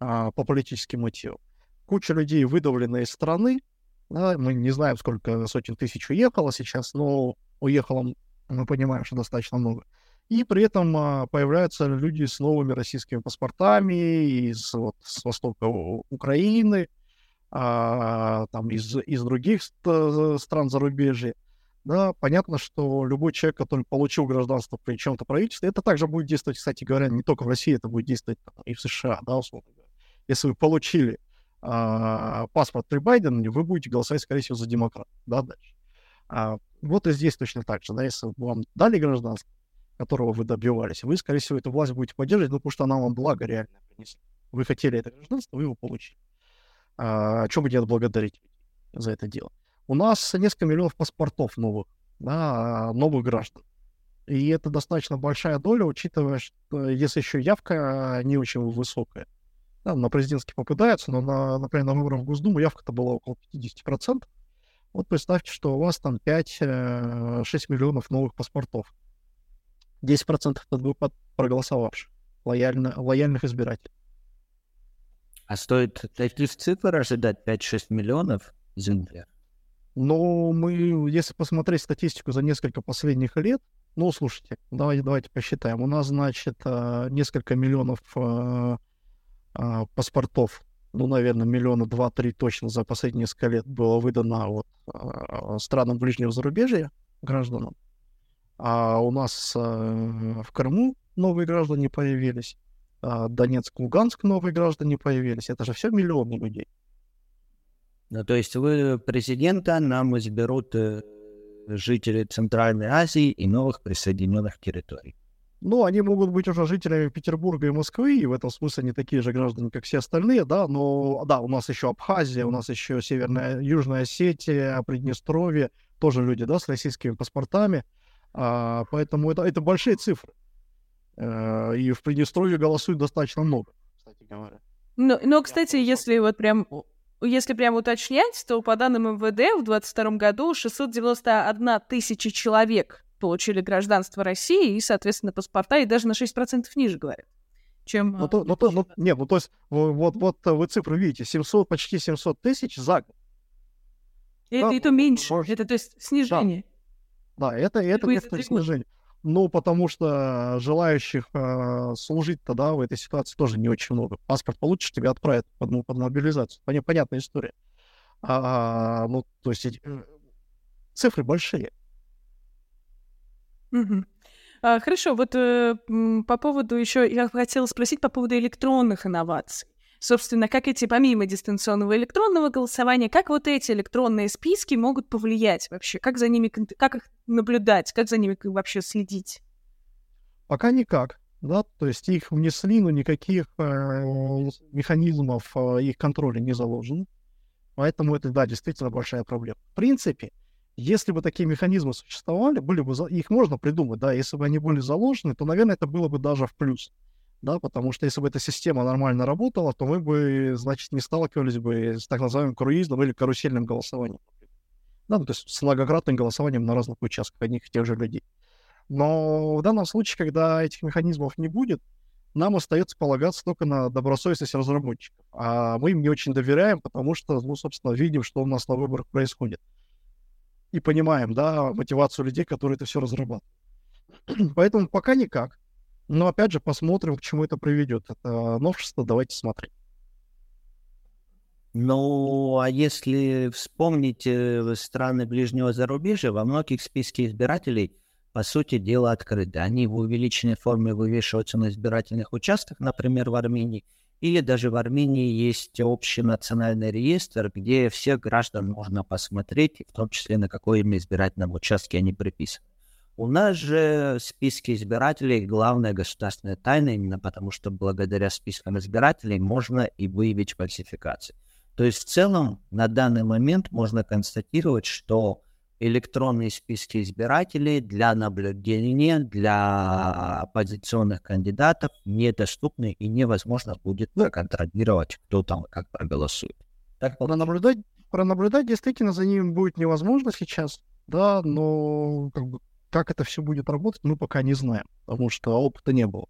а, по политическим мотивам. Куча людей выдавлена из страны, да, мы не знаем, сколько сотен тысяч уехало сейчас, но уехало мы понимаем, что достаточно много. И при этом а, появляются люди с новыми российскими паспортами из вот, с востока Украины, а, там из, из других стран зарубежья. Да, понятно, что любой человек, который получил гражданство при чем-то правительстве, это также будет действовать, кстати говоря, не только в России, это будет действовать и в США, да, условно говоря. Если вы получили а, паспорт при Байдене, вы будете голосовать, скорее всего, за демократ, да, дальше. А, вот и здесь точно так же, да, если вам дали гражданство, которого вы добивались, вы, скорее всего, эту власть будете поддерживать, ну, потому что она вам благо реально принесла. Вы хотели это гражданство, вы его получили. А, чем будете отблагодарить за это дело? У нас несколько миллионов паспортов новых, да, новых граждан. И это достаточно большая доля, учитывая, что если еще явка не очень высокая. Да, на президентский попадается, но, на, например, на выборах в Госдуму явка-то была около 50%. Вот представьте, что у вас там 5-6 э, миллионов новых паспортов. 10% это будет проголосовавших, лояльно, лояльных избирателей. А стоит таких цифр ожидать 5-6 миллионов, извините? Ну, мы, если посмотреть статистику за несколько последних лет, ну, слушайте, давайте, давайте посчитаем. У нас, значит, э, несколько миллионов э, паспортов ну, наверное, миллиона два-три точно за последние несколько лет было выдано вот, э, странам ближнего зарубежья гражданам. А у нас э, в Крыму новые граждане появились, э, Донецк, Луганск новые граждане появились. Это же все миллионы людей. Ну, то есть вы президента нам изберут э, жители Центральной Азии и новых присоединенных территорий. Ну, они могут быть уже жителями Петербурга и Москвы, и в этом смысле они такие же граждане, как все остальные, да, но, да, у нас еще Абхазия, у нас еще Северная, Южная Осетия, Приднестровье, тоже люди, да, с российскими паспортами, а, поэтому это, это большие цифры. А, и в Приднестровье голосуют достаточно много, кстати говоря. Но, но кстати, если вот прям если прям уточнять, то по данным МВД в 2022 году 691 тысяча человек получили гражданство России и, соответственно, паспорта, и даже на 6% ниже, говорят, чем... Ну, то, ну, то, ну, нет, ну, то есть, вот, вот вы цифру видите, 700, почти 700 тысяч за год. Это, да, это меньше, может... это, то есть, снижение. Да, да это, это, это, это снижение. Ну, потому что желающих э, служить тогда в этой ситуации тоже не очень много. Паспорт получишь, тебя отправят под, под мобилизацию. Понятная история. А, ну, то есть э, цифры большие. А, хорошо, вот э, по поводу еще, я хотела спросить по поводу электронных инноваций. Собственно, как эти, помимо дистанционного электронного голосования, как вот эти электронные списки могут повлиять вообще? Как за ними, как их наблюдать, как за ними вообще следить? Пока никак, да, то есть их внесли, но никаких э, механизмов э, их контроля не заложено. Поэтому это, да, действительно большая проблема. В принципе, если бы такие механизмы существовали, были бы, их можно придумать, да, если бы они были заложены, то, наверное, это было бы даже в плюс, да, потому что если бы эта система нормально работала, то мы бы, значит, не сталкивались бы с так называемым круизным или карусельным голосованием. Да, ну, то есть с многократным голосованием на разных участках одних и тех же людей. Но в данном случае, когда этих механизмов не будет, нам остается полагаться только на добросовестность разработчиков. А мы им не очень доверяем, потому что, ну, собственно, видим, что у нас на выборах происходит. И понимаем, да, мотивацию людей, которые это все разрабатывают. Поэтому пока никак. Но опять же, посмотрим, к чему это приведет. Это новшество, давайте смотреть. Ну, а если вспомнить э, страны ближнего зарубежья, во многих списке избирателей, по сути дела, открыты. Они в увеличенной форме вывешиваются на избирательных участках, например, в Армении, или даже в Армении есть общий национальный реестр, где всех граждан можно посмотреть, в том числе на какой им избирательном участке они приписаны. У нас же списки избирателей главная государственная тайна, именно потому что благодаря спискам избирателей можно и выявить фальсификации. То есть в целом на данный момент можно констатировать, что электронные списки избирателей для наблюдения, для оппозиционных кандидатов недоступны и невозможно будет контролировать, кто там как проголосует. Так, пронаблюдать, пронаблюдать действительно за ним будет невозможно сейчас, да, но как, бы, как это все будет работать, мы пока не знаем, потому что опыта не было.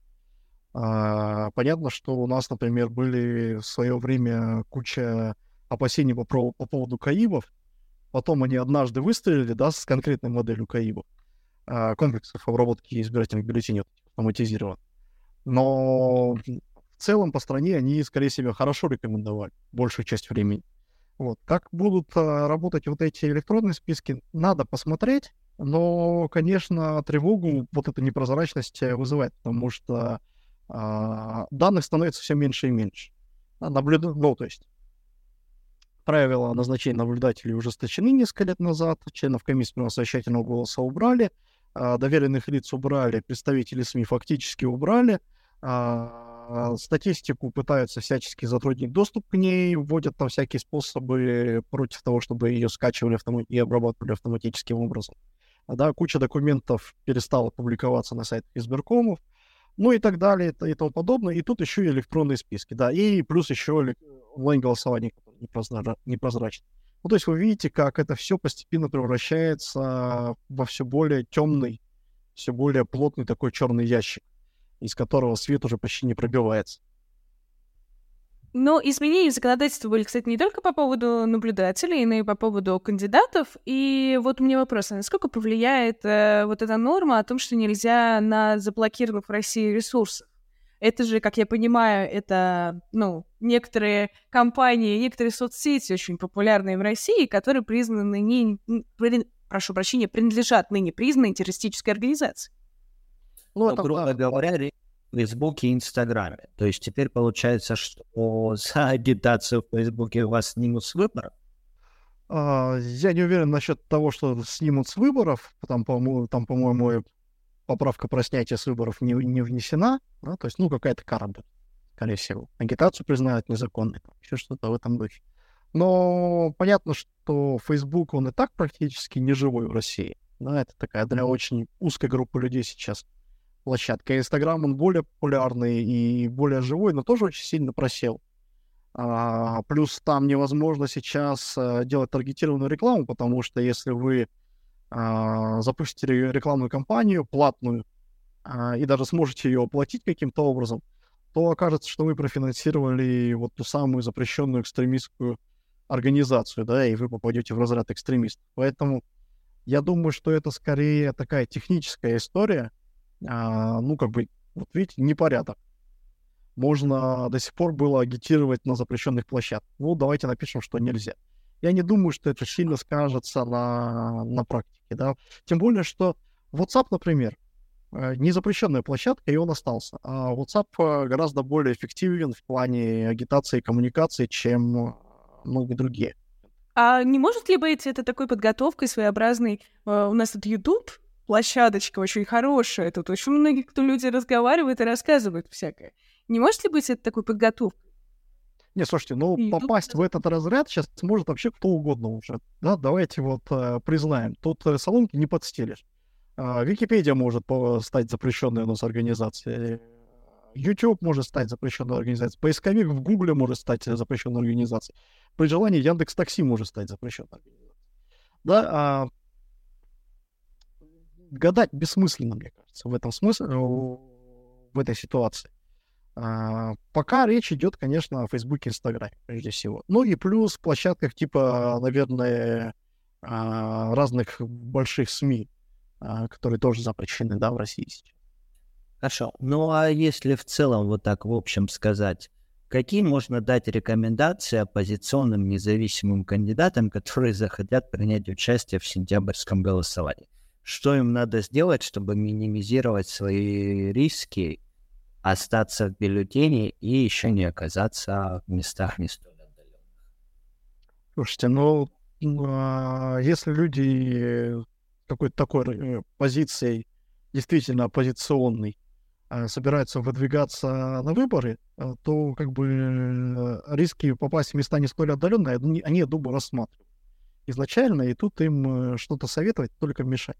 А, понятно, что у нас, например, были в свое время куча опасений по, по поводу КАИБов. Потом они однажды выстрелили, да, с конкретной моделью КАИБов, а, комплексов обработки избирательных бюллетеней автоматизирован. Но в целом по стране они, скорее всего, хорошо рекомендовали большую часть времени. Вот. Как будут а, работать вот эти электронные списки, надо посмотреть, но, конечно, тревогу вот эта непрозрачность э, вызывает, потому что а, данных становится все меньше и меньше. Наблюд... Ну, то есть правила назначения наблюдателей ужесточены несколько лет назад, членов комиссии совещательного голоса убрали, а, доверенных лиц убрали, представителей СМИ фактически убрали, а, статистику пытаются всячески затруднить доступ к ней, вводят там всякие способы против того, чтобы ее скачивали автомат... и обрабатывали автоматическим образом. Да, куча документов перестала публиковаться на сайтах избиркомов, ну и так далее и тому подобное. И тут еще и электронные списки, да, и плюс еще онлайн-голосование, которое непрозра... непрозрачно. Ну, то есть вы видите, как это все постепенно превращается во все более темный, все более плотный такой черный ящик, из которого свет уже почти не пробивается. Но изменения в законодательстве были, кстати, не только по поводу наблюдателей, но и по поводу кандидатов. И вот у меня вопрос, а насколько повлияет э, вот эта норма о том, что нельзя на заблокированных в России ресурсах? Это же, как я понимаю, это, ну, некоторые компании, некоторые соцсети очень популярные в России, которые признаны не, прошу прощения, принадлежат ныне признанной террористической организации. Ну, это, грубо говоря, Фейсбуке и Инстаграме. То есть теперь получается, что за агитацию в Фейсбуке вас снимут с выборов? А, я не уверен насчет того, что снимут с выборов. Там, по-моему, там, по-моему поправка про снятие с выборов не, не внесена. Да? То есть, ну, какая-то кара скорее всего. Агитацию признают незаконной, еще что-то в этом духе. Но понятно, что Facebook, он и так практически не живой в России. Да, это такая для очень узкой группы людей сейчас площадка. Инстаграм, он более популярный и более живой, но тоже очень сильно просел. А, плюс там невозможно сейчас а, делать таргетированную рекламу, потому что если вы а, запустите рекламную кампанию платную а, и даже сможете ее оплатить каким-то образом, то окажется, что вы профинансировали вот ту самую запрещенную экстремистскую организацию, да, и вы попадете в разряд экстремистов. Поэтому я думаю, что это скорее такая техническая история, а, ну, как бы, вот видите, непорядок. Можно до сих пор было агитировать на запрещенных площадках. Ну, давайте напишем, что нельзя. Я не думаю, что это сильно скажется на, на практике, да. Тем более, что WhatsApp, например, э, не запрещенная площадка, и он остался. А WhatsApp э, гораздо более эффективен в плане агитации и коммуникации, чем многие другие. А не может ли быть это такой подготовкой своеобразной? Э, у нас тут YouTube, площадочка очень хорошая. Тут очень многие кто люди разговаривают и рассказывают всякое. Не может ли быть это такой подготовкой? Не, слушайте, ну и попасть тут... в этот разряд сейчас может вообще кто угодно уже. Да, давайте вот э, признаем. Тут э, салонки не подстелишь. Э, Википедия может стать запрещенной у нас организацией. YouTube может стать запрещенной организацией. Поисковик в Гугле может стать запрещенной организацией. При желании Яндекс Такси может стать запрещенной организацией. Да, а гадать бессмысленно, мне кажется, в этом смысле, в этой ситуации. А, пока речь идет, конечно, о Фейсбуке и Инстаграме, прежде всего. Ну и плюс площадках типа, наверное, а, разных больших СМИ, а, которые тоже запрещены, да, в России сейчас. Хорошо. Ну а если в целом вот так в общем сказать, какие можно дать рекомендации оппозиционным независимым кандидатам, которые захотят принять участие в сентябрьском голосовании? Что им надо сделать, чтобы минимизировать свои риски остаться в бюллетене и еще не оказаться в местах не столь отдаленных. Слушайте, ну, а, если люди какой-то такой э, позицией, действительно оппозиционной, а, собираются выдвигаться на выборы, а, то как бы э, риски попасть в места не столь отдаленные, они, я думаю, рассматривают изначально, и тут им э, что-то советовать только мешать.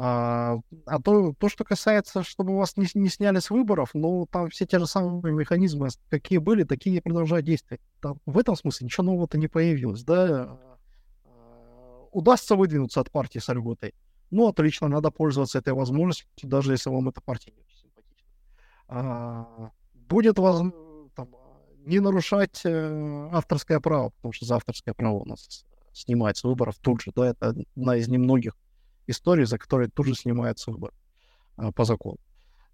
А, а то, то, что касается, чтобы вас не, не сняли с выборов, ну, там все те же самые механизмы, какие были, такие продолжают действовать. Там, в этом смысле ничего нового-то не появилось, да. А, удастся выдвинуться от партии с льготой. Ну, отлично, надо пользоваться этой возможностью, даже если вам эта партия не очень симпатична. А, будет воз... там, не нарушать э, авторское право, потому что за авторское право у нас снимать с выборов тут же, да, это одна из немногих истории, за которые тут же снимается выбор а, по закону.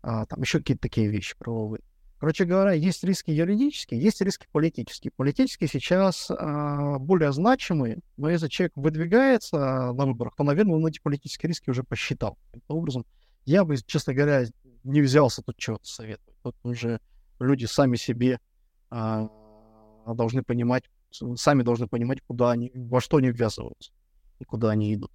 А, там еще какие-то такие вещи правовые. Короче говоря, есть риски юридические, есть риски политические. Политические сейчас а, более значимые, но если человек выдвигается на выборах, то, наверное, он эти политические риски уже посчитал. Таким образом, я бы, честно говоря, не взялся тут чего-то советовать. Тут уже люди сами себе должны понимать, сами должны понимать, куда они, во что они ввязываются и куда они идут.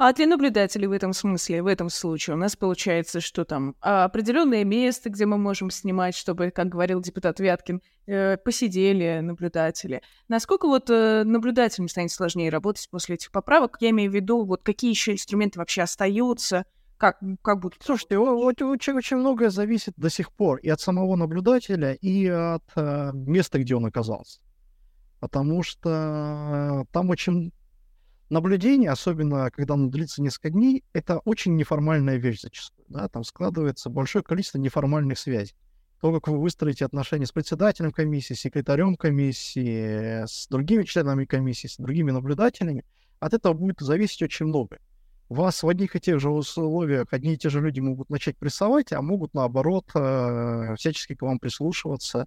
А для наблюдателей в этом смысле, в этом случае, у нас получается, что там а, определенное место, где мы можем снимать, чтобы, как говорил депутат Вяткин, э, посидели наблюдатели. Насколько вот э, наблюдателям станет сложнее работать после этих поправок? Я имею в виду, вот какие еще инструменты вообще остаются, как, как будут? Слушайте, очень, очень многое зависит до сих пор и от самого наблюдателя, и от э, места, где он оказался. Потому что там очень наблюдение, особенно когда оно длится несколько дней, это очень неформальная вещь зачастую. Да? Там складывается большое количество неформальных связей. То, как вы выстроите отношения с председателем комиссии, с секретарем комиссии, с другими членами комиссии, с другими наблюдателями, от этого будет зависеть очень много. Вас в одних и тех же условиях одни и те же люди могут начать прессовать, а могут, наоборот, э, всячески к вам прислушиваться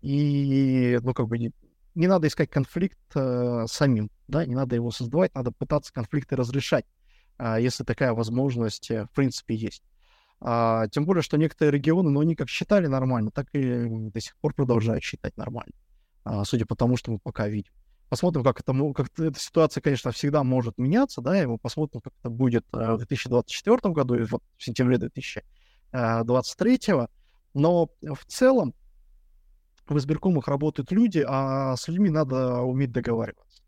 и, ну, как бы, не надо искать конфликт э, самим, да, не надо его создавать, надо пытаться конфликты разрешать, э, если такая возможность, э, в принципе, есть. А, тем более, что некоторые регионы, ну, они как считали нормально, так и до сих пор продолжают считать нормально, а, судя по тому, что мы пока видим. Посмотрим, как это, как эта ситуация, конечно, всегда может меняться, да, и мы посмотрим, как это будет э, в 2024 году и в сентябре 2023, э, но в целом в избиркомах работают люди, а с людьми надо уметь договариваться.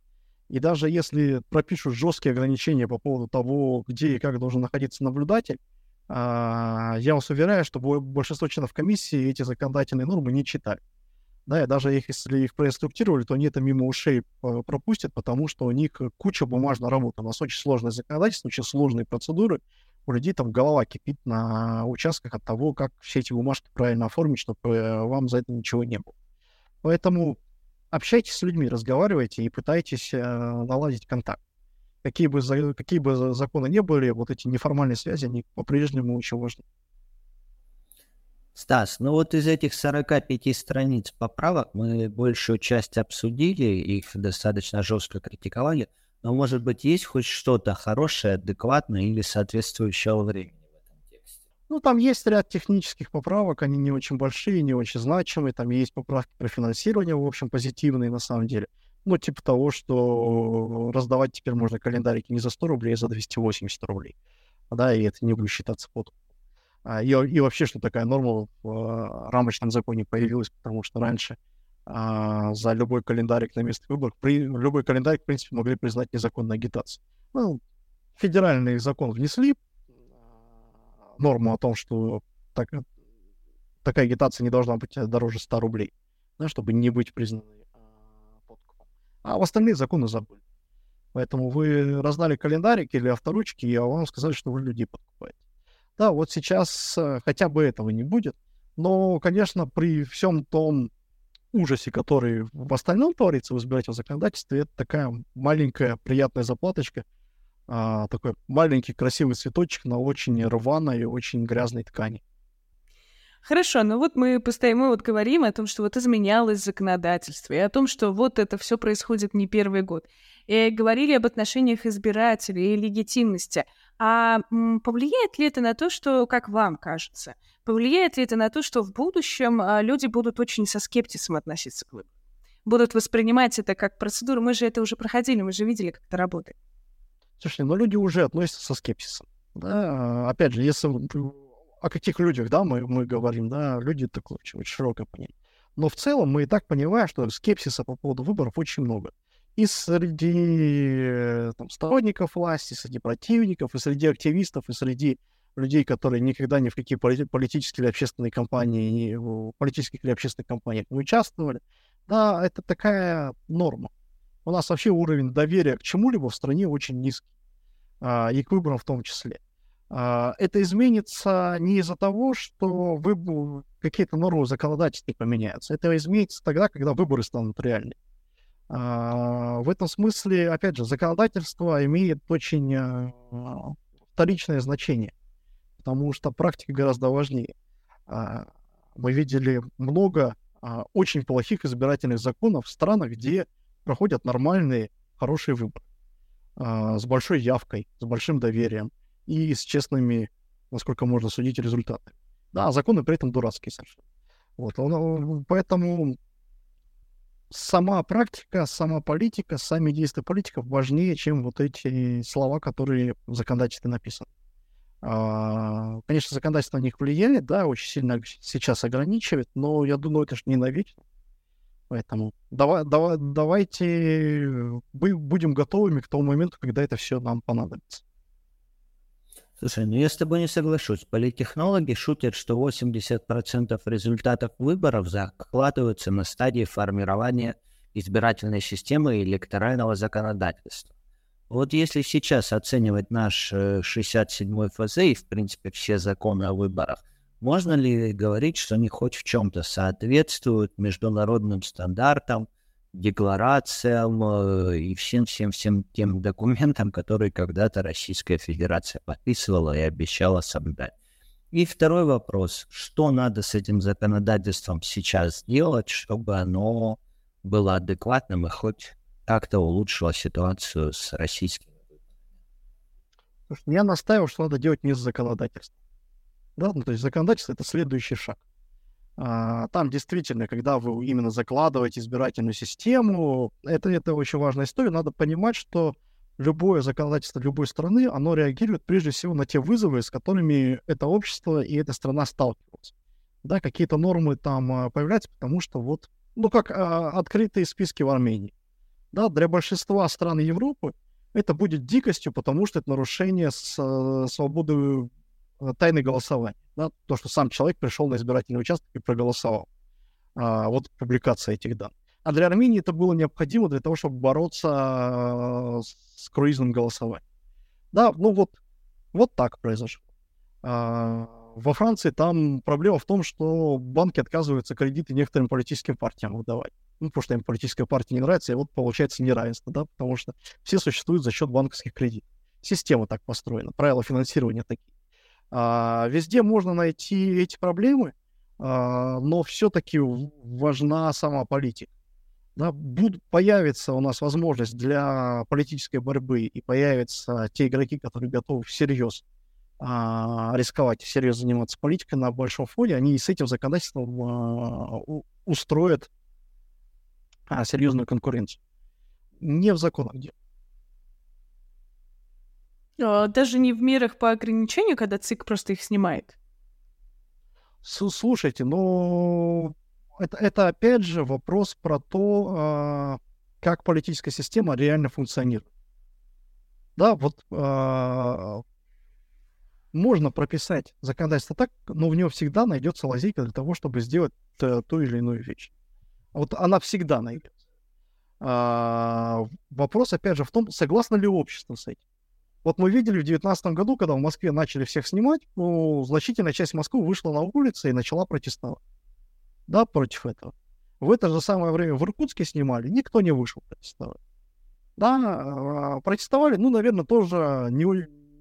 И даже если пропишут жесткие ограничения по поводу того, где и как должен находиться наблюдатель, а, я вас уверяю, что большинство членов комиссии эти законодательные нормы не читали. Да, и даже если их проинструктировали, то они это мимо ушей пропустят, потому что у них куча бумажной работы. У нас очень сложное законодательство, очень сложные процедуры, у людей там голова кипит на участках от того, как все эти бумажки правильно оформить, чтобы э, вам за это ничего не было. Поэтому общайтесь с людьми, разговаривайте и пытайтесь э, наладить контакт. Какие бы, какие бы законы не были, вот эти неформальные связи, они по-прежнему очень важны. Стас, ну вот из этих 45 страниц поправок мы большую часть обсудили, их достаточно жестко критиковали – но, может быть, есть хоть что-то хорошее, адекватное или соответствующее времени в этом тексте? Ну, там есть ряд технических поправок, они не очень большие, не очень значимые. Там есть поправки про финансирование, в общем, позитивные на самом деле. Ну, типа того, что раздавать теперь можно календарики не за 100 рублей, а за 280 рублей. Да, и это не будет считаться подкупом. А, и, и вообще, что такая норма в а, рамочном законе появилась, потому что раньше а, за любой календарик на местных выборах. При, любой календарик, в принципе, могли признать незаконной агитацией. Ну, федеральный закон внесли норму о том, что так, такая агитация не должна быть дороже 100 рублей, да, чтобы не быть признанной а, подкупом. А в остальные законы забыли. Поэтому вы раздали календарик или авторучки, и вам сказали, что вы людей подкупаете. Да, вот сейчас э, хотя бы этого не будет. Но, конечно, при всем том ужасе, который в остальном творится в избирательном законодательстве, это такая маленькая приятная заплаточка, а, такой маленький красивый цветочек на очень рваной и очень грязной ткани. Хорошо, ну вот мы постоянно вот говорим о том, что вот изменялось законодательство, и о том, что вот это все происходит не первый год. И говорили об отношениях избирателей и легитимности. А м, повлияет ли это на то, что, как вам кажется, повлияет ли это на то, что в будущем а, люди будут очень со скептисом относиться к выборам? Будут воспринимать это как процедуру. Мы же это уже проходили, мы же видели, как это работает. Слушай, но люди уже относятся со скепсисом. Да? Опять же, если о каких людях, да, мы, мы говорим, да, люди такое очень, очень широкое понятие. Но в целом мы и так понимаем, что скепсиса по поводу выборов очень много. И среди там, сторонников власти, среди противников, и среди активистов, и среди людей, которые никогда ни в какие политические или общественные кампании, политических или общественных кампаниях не участвовали. Да, это такая норма. У нас вообще уровень доверия к чему-либо в стране очень низкий, а, и к выборам в том числе. А, это изменится не из-за того, что вы, какие-то нормы законодательства поменяются. Это изменится тогда, когда выборы станут реальными. А, в этом смысле, опять же, законодательство имеет очень а, вторичное значение, потому что практика гораздо важнее. Мы видели много очень плохих избирательных законов в странах, где проходят нормальные, хорошие выборы с большой явкой, с большим доверием и с честными, насколько можно судить, результатами. Да, законы при этом дурацкие совершенно. Вот, поэтому сама практика, сама политика, сами действия политиков важнее, чем вот эти слова, которые в законодательстве написаны. А, конечно, законодательство на них влияет, да, очень сильно сейчас ограничивает, но я думаю, это же не навечно. Поэтому давай, давай, давайте будем готовыми к тому моменту, когда это все нам понадобится. Слушай, ну я с тобой не соглашусь. Политтехнологи шутят, что 80% результатов выборов закладываются на стадии формирования избирательной системы и электорального законодательства. Вот если сейчас оценивать наш 67-й ФЗ и, в принципе, все законы о выборах, можно ли говорить, что они хоть в чем-то соответствуют международным стандартам, декларациям э, и всем-всем-всем тем документам, которые когда-то Российская Федерация подписывала и обещала соблюдать. И второй вопрос. Что надо с этим законодательством сейчас сделать, чтобы оно было адекватным и хоть как-то улучшило ситуацию с российским? Я настаиваю, что надо делать не с законодательством. Да, ну, то есть законодательство — это следующий шаг. А, там действительно, когда вы именно закладываете избирательную систему, это, это очень важная история. Надо понимать, что любое законодательство любой страны, оно реагирует прежде всего на те вызовы, с которыми это общество и эта страна сталкиваются. Да, какие-то нормы там а, появляются, потому что вот, ну, как а, открытые списки в Армении. Да, для большинства стран Европы это будет дикостью, потому что это нарушение с, э, свободы Э, тайны голосования. Да? То, что сам человек пришел на избирательный участок и проголосовал. А, вот публикация этих данных. А для Армении это было необходимо для того, чтобы бороться э, с круизным голосованием. Да, ну вот, вот так произошло. А, во Франции там проблема в том, что банки отказываются кредиты некоторым политическим партиям выдавать. Ну, потому что им политическая партия не нравится, и вот получается неравенство, да, потому что все существуют за счет банковских кредитов. Система так построена, правила финансирования такие. А, везде можно найти эти проблемы, а, но все-таки важна сама политика. Да, будут, появится у нас возможность для политической борьбы, и появятся те игроки, которые готовы всерьез а, рисковать, всерьез заниматься политикой на большом фоне, они с этим законодательством а, устроят а, серьезную конкуренцию. Не в законах дело. А, даже не в мерах по ограничению, когда ЦИК просто их снимает. Слушайте, ну это, это опять же вопрос про то, а, как политическая система реально функционирует. Да, вот а, можно прописать законодательство так, но в него всегда найдется лазейка для того, чтобы сделать ту или иную вещь. Вот она всегда найдется. Вопрос, опять же, в том, согласно ли общество с этим. Вот мы видели в 2019 году, когда в Москве начали всех снимать, ну, значительная часть Москвы вышла на улицы и начала протестовать. Да, против этого. В это же самое время в Иркутске снимали, никто не вышел протестовать. Да, а, протестовали, ну, наверное, тоже не,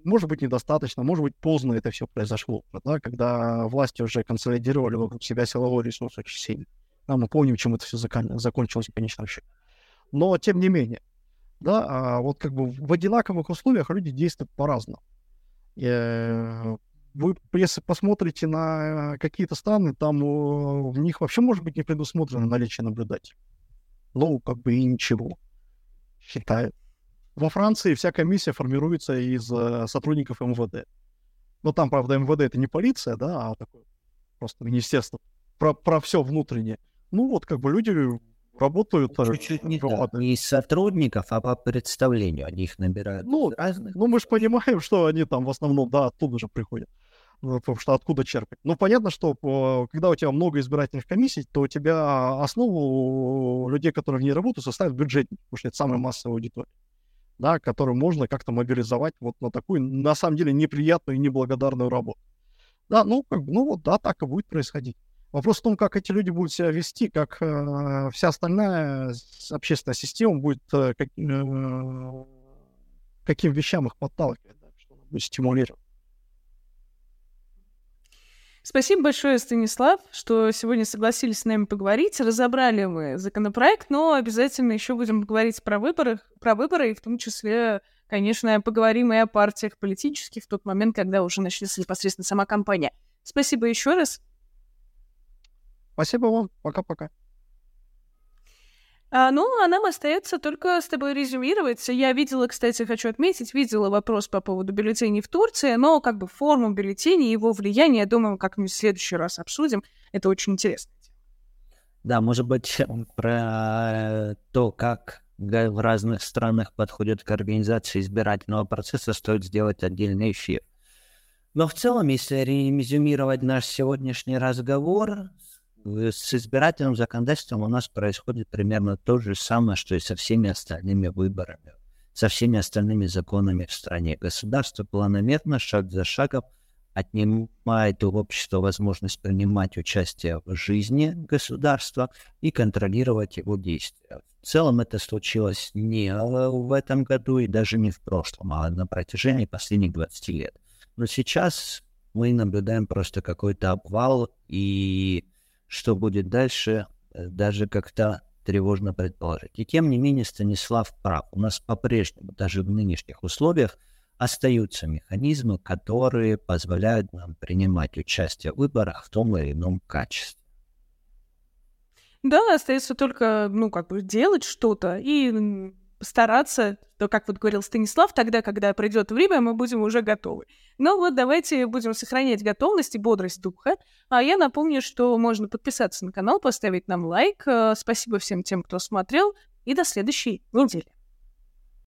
может быть, недостаточно, может быть, поздно это все произошло, да, когда власти уже консолидировали вокруг себя силовой ресурс очень сильно. Да, мы помним, чем это все закон... закончилось в конечном счете. Но, тем не менее, да, а вот как бы в одинаковых условиях люди действуют по-разному. Э, вы, если посмотрите на какие-то страны, там в них вообще может быть не предусмотрено наличие наблюдателей. Ну, как бы и ничего. Считают. Во Франции вся комиссия формируется из э, сотрудников МВД. Но там, правда, МВД это не полиция, да, а такое просто министерство про, про все внутреннее. Ну вот, как бы люди работают... Ну, чуть-чуть не так. Не из сотрудников, а по представлению они их набирают. Ну, разных. ну мы же понимаем, что они там в основном, да, оттуда же приходят. Ну, потому что откуда черпать? Ну, понятно, что когда у тебя много избирательных комиссий, то у тебя основу людей, которые в ней работают, составят бюджетник, потому что это самая массовая аудитория да, которую можно как-то мобилизовать вот на такую, на самом деле, неприятную и неблагодарную работу. Да, ну, как, ну вот, да, так и будет происходить. Вопрос в том, как эти люди будут себя вести, как э, вся остальная общественная система будет, э, как, э, каким вещам их подталкивать, да, что она будет стимулировать. Спасибо большое, Станислав, что сегодня согласились с нами поговорить. Разобрали мы законопроект, но обязательно еще будем говорить про выборы, про выборы, и в том числе, конечно, поговорим и о партиях политических в тот момент, когда уже начнется непосредственно сама кампания. Спасибо еще раз. Спасибо вам. Пока-пока. А, ну, а нам остается только с тобой резюмировать. Я видела, кстати, хочу отметить, видела вопрос по поводу бюллетеней в Турции, но как бы форму бюллетеней, его влияние, я думаю, как-нибудь в следующий раз обсудим. Это очень интересно. Да, может быть, про то, как в разных странах подходят к организации избирательного процесса, стоит сделать отдельный эфир. Но в целом, если резюмировать наш сегодняшний разговор, с избирательным законодательством у нас происходит примерно то же самое, что и со всеми остальными выборами, со всеми остальными законами в стране. Государство планомерно, шаг за шагом, отнимает у общества возможность принимать участие в жизни государства и контролировать его действия. В целом это случилось не в этом году и даже не в прошлом, а на протяжении последних 20 лет. Но сейчас мы наблюдаем просто какой-то обвал и что будет дальше, э, даже как-то тревожно предположить. И тем не менее Станислав прав. У нас по-прежнему, даже в нынешних условиях, остаются механизмы, которые позволяют нам принимать участие в выборах в том или ином качестве. Да, остается только, ну, как бы делать что-то и стараться, то, как вот говорил Станислав, тогда, когда придет время, мы будем уже готовы. Но вот давайте будем сохранять готовность и бодрость духа. А я напомню, что можно подписаться на канал, поставить нам лайк. Э, спасибо всем тем, кто смотрел, и до следующей недели.